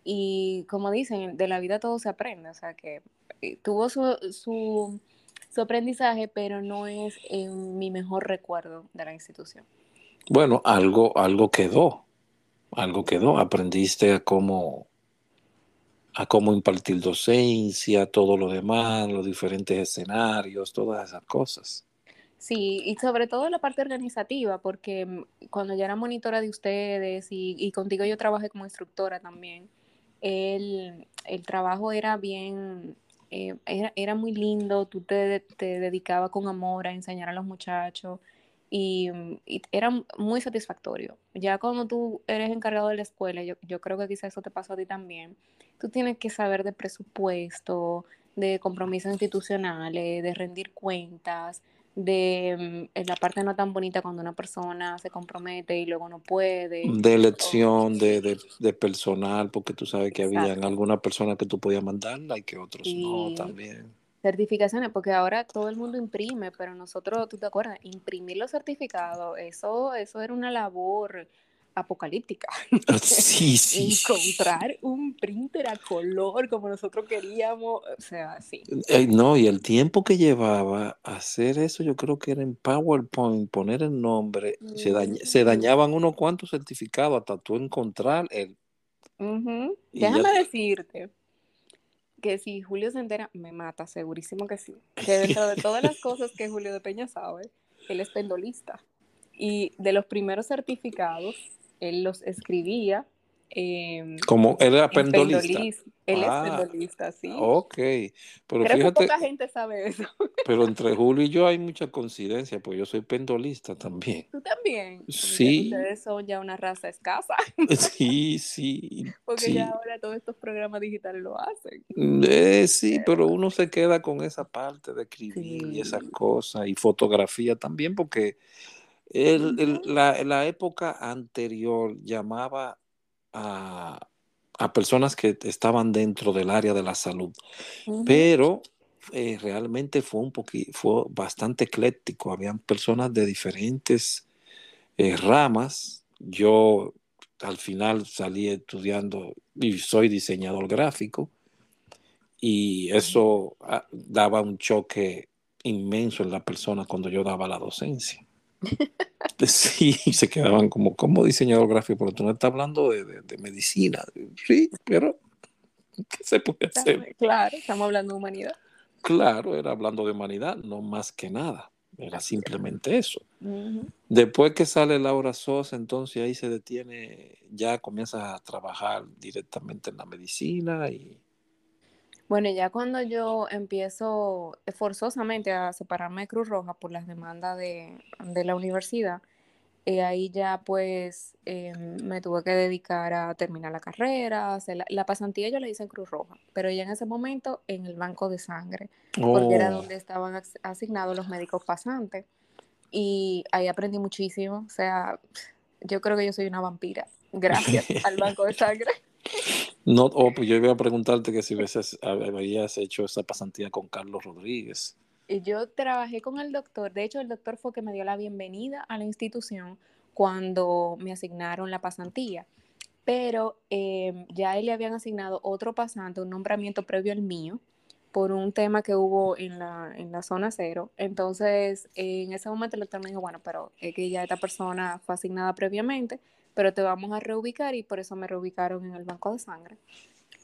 S2: Y como dicen, de la vida todo se aprende, o sea que eh, tuvo su, su, aprendizaje, pero no es en mi mejor recuerdo de la institución.
S1: Bueno, algo, algo quedó, algo quedó, aprendiste a cómo, a cómo impartir docencia, todo lo demás, los diferentes escenarios, todas esas cosas.
S2: Sí, y sobre todo la parte organizativa, porque mm, cuando yo era monitora de ustedes y, contigo yo trabajé como instructora también, el, trabajo era bien, eh, era, muy lindo, tú te, te dedicabas con amor a enseñar a los muchachos y, mm, era muy satisfactorio. Ya cuando tú eres encargado de la escuela, yo, yo creo que quizás eso te pasó a ti también, tú tienes que saber de presupuesto, de compromisos institucionales, de rendir cuentas de mm, la parte no tan bonita cuando una persona se compromete y luego no puede.
S1: De elección, de, de, personal, porque tú sabes que había alguna persona que tú podías mandarla y que otros no también.
S2: Certificaciones, porque ahora todo el mundo imprime, pero nosotros, tú te acuerdas, imprimir los certificados, eso, eso era una labor apocalíptica.
S1: Ah, sí, sí.
S2: Encontrar un printer a color como nosotros queríamos, o sea, sí.
S1: Eh, no, y el tiempo que llevaba hacer eso, yo creo que era en PowerPoint, poner el nombre, se, se, dañaban unos cuantos certificados hasta tú encontrar el...
S2: Déjame decirte que si Julio se entera, me mata, segurísimo que sí. Que dentro de todas las cosas que Julio de Peña sabe, él es pendolista. Y de los primeros certificados él los escribía. Eh,
S1: Como él era pendolista.
S2: Él es ah, pendolista, sí.
S1: Ok.
S2: Pero Creo que poca gente sabe eso.
S1: Pero entre Julio y yo hay mucha coincidencia, pues yo soy pendolista también.
S2: ¿Tú también?
S1: Sí.
S2: Ustedes son ya una raza escasa.
S1: Sí, sí.
S2: Porque ya ahora todos estos programas digitales lo hacen.
S1: Eh, sí, pero uno se queda con esa parte de escribir y esas cosas y fotografía también, porque el, la, la, época anterior llamaba a, a, personas que estaban dentro del área de la salud, pero eh, realmente fue un fue bastante ecléctico. Habían personas de diferentes eh, ramas. Yo al final salí estudiando y soy diseñador gráfico y eso ah, daba un choque inmenso en la persona cuando yo daba la docencia. Sí, se quedaban como, como diseñador gráfico, pero tú no estás hablando de, de, medicina. Sí, pero ¿qué se puede hacer?
S2: Claro, estamos hablando de humanidad.
S1: Claro, era hablando de humanidad, no más que nada. Era simplemente eso. Después que sale Laura Sosa, entonces ahí se detiene, ya comienza a trabajar directamente en la medicina y...
S2: Bueno, ya cuando yo empiezo forzosamente a separarme de Cruz Roja por las demandas de, la universidad, eh, ahí ya pues em, me tuve que dedicar a terminar la carrera, la, pasantía yo la hice en Cruz Roja, pero ya en ese momento en el banco de sangre, porque era oh. donde estaban asignados los médicos pasantes. Y ahí aprendí muchísimo, o sea, yo creo que yo soy una vampira, gracias al banco de sangre.
S1: No, oh, pues yo iba a preguntarte que si veces habías hecho esa pasantía con Carlos Rodríguez.
S2: Yo trabajé con el doctor, de hecho el doctor fue que me dio la bienvenida a la institución cuando me asignaron la pasantía, pero em, ya él le habían asignado otro pasante, un nombramiento previo al mío, por un tema que hubo en la, en la zona cero. Entonces, en ese momento el doctor me dijo, bueno, pero es que ya esta persona fue asignada previamente, pero te vamos a reubicar y por eso me reubicaron en el banco de sangre.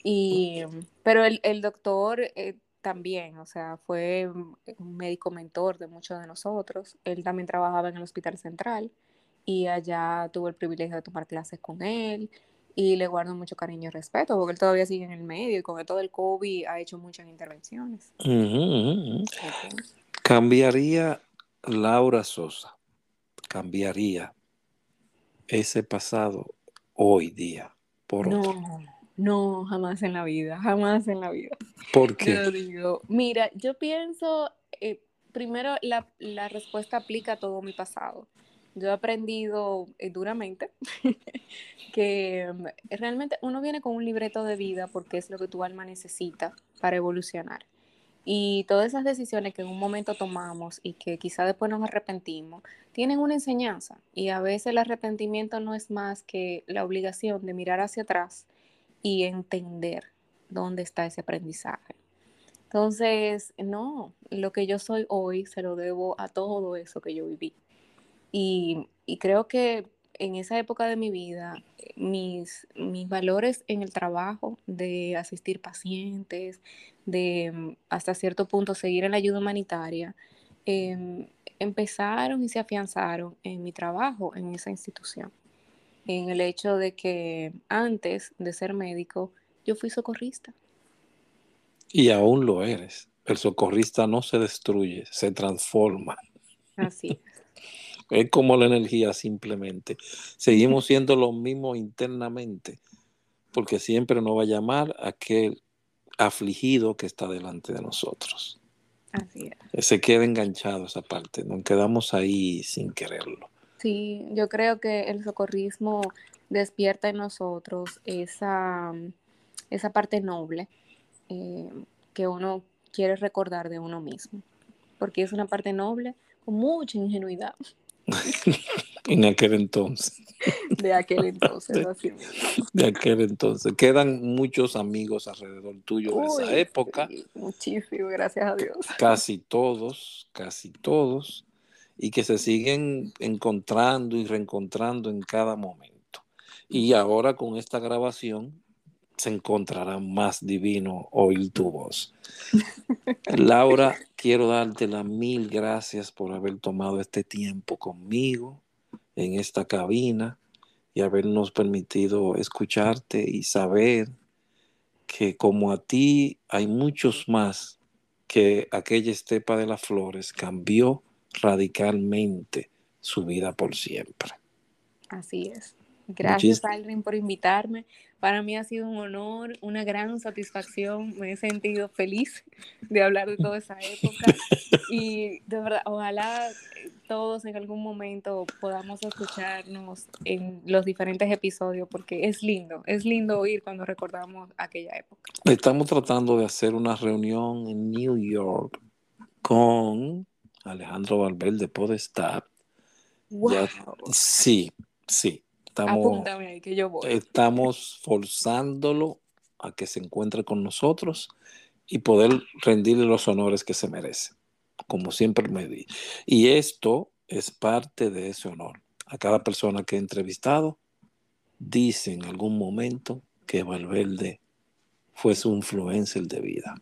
S2: Y, pero el, el doctor eh, también, o sea, fue un médico mentor de muchos de nosotros. Él también trabajaba en el hospital central y allá tuve el privilegio de tomar clases con él y le guardo mucho cariño y respeto porque él todavía sigue en el medio y con todo el COVID ha hecho muchas intervenciones.
S1: Cambiaría Laura Sosa, cambiaría ese pasado hoy día por
S2: no, No, jamás en la vida, jamás en la vida.
S1: ¿Por qué?
S2: mira, yo pienso, eh, primero la, la, respuesta aplica a todo mi pasado. Yo he aprendido eh, duramente que mm, realmente uno viene con un libreto de vida porque es lo que tu alma necesita para evolucionar. Y todas esas decisiones que en un momento tomamos y que quizá después nos arrepentimos, tienen una enseñanza. Y a veces el arrepentimiento no es más que la obligación de mirar hacia atrás y entender dónde está ese aprendizaje. Entonces, no, lo que yo soy hoy se lo debo a todo eso que yo viví. Y, y creo que en esa época de mi vida, mis, mis valores en el trabajo, de asistir pacientes, de mm, hasta cierto punto seguir en la ayuda humanitaria, em, empezaron y se afianzaron en mi trabajo en esa institución. En el hecho de que antes de ser médico, yo fui socorrista.
S1: Y aún lo eres. El socorrista no se destruye, se transforma.
S2: Así
S1: Es como la energía simplemente. Seguimos siendo los mismos internamente, porque siempre nos va a llamar aquel afligido que está delante de nosotros.
S2: Así es.
S1: Se queda enganchado esa parte, nos quedamos ahí sin quererlo.
S2: Sí, yo creo que el socorrismo despierta en nosotros esa, esa parte noble eh, que uno quiere recordar de uno mismo, porque es una parte noble con mucha ingenuidad.
S1: en aquel entonces.
S2: De aquel entonces, así
S1: De aquel entonces. Quedan muchos amigos alrededor tuyo de esa época.
S2: muchísimo, gracias a Dios.
S1: Casi todos, casi todos. Y que se siguen encontrando y reencontrando en cada momento. Y ahora con esta grabación se encontrará más divino oír tu voz. Laura, quiero darte las mil gracias por haber tomado este tiempo conmigo en esta cabina y habernos permitido escucharte y saber que como a ti hay muchos más que aquella estepa de las flores cambió radicalmente su vida por siempre.
S2: Así es. Gracias, Aldrin, por invitarme. Para mí ha sido un honor, una gran satisfacción. Me he sentido feliz de hablar de toda esa época. Y de verdad, ojalá todos en algún momento podamos escucharnos en los diferentes episodios, porque es lindo, es lindo oír cuando recordamos aquella época.
S1: Estamos tratando de hacer una reunión en New York con Alejandro Valverde Podestad.
S2: Wow.
S1: sí, sí. Estamos,
S2: que yo voy.
S1: estamos forzándolo a que se encuentre con nosotros y poder rendirle los honores que se merece, como siempre me di. Y esto es parte de ese honor. A cada persona que he entrevistado, dice en algún momento que Valverde fue su influencer de vida.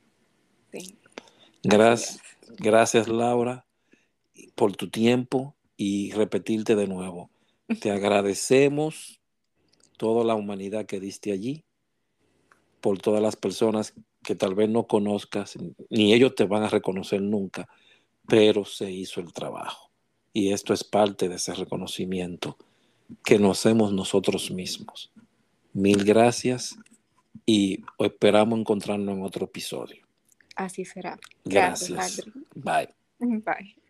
S1: Gracias, gracias Laura por tu tiempo y repetirte de nuevo. Te agradecemos toda la humanidad que diste allí, por todas las personas que tal vez no conozcas, ni ellos te van a reconocer nunca, pero se hizo el trabajo. Y esto es parte de ese reconocimiento que nos hacemos nosotros mismos. Mil gracias y esperamos encontrarnos en otro episodio.
S2: Así será.
S1: Gracias. Bye.
S2: Bye.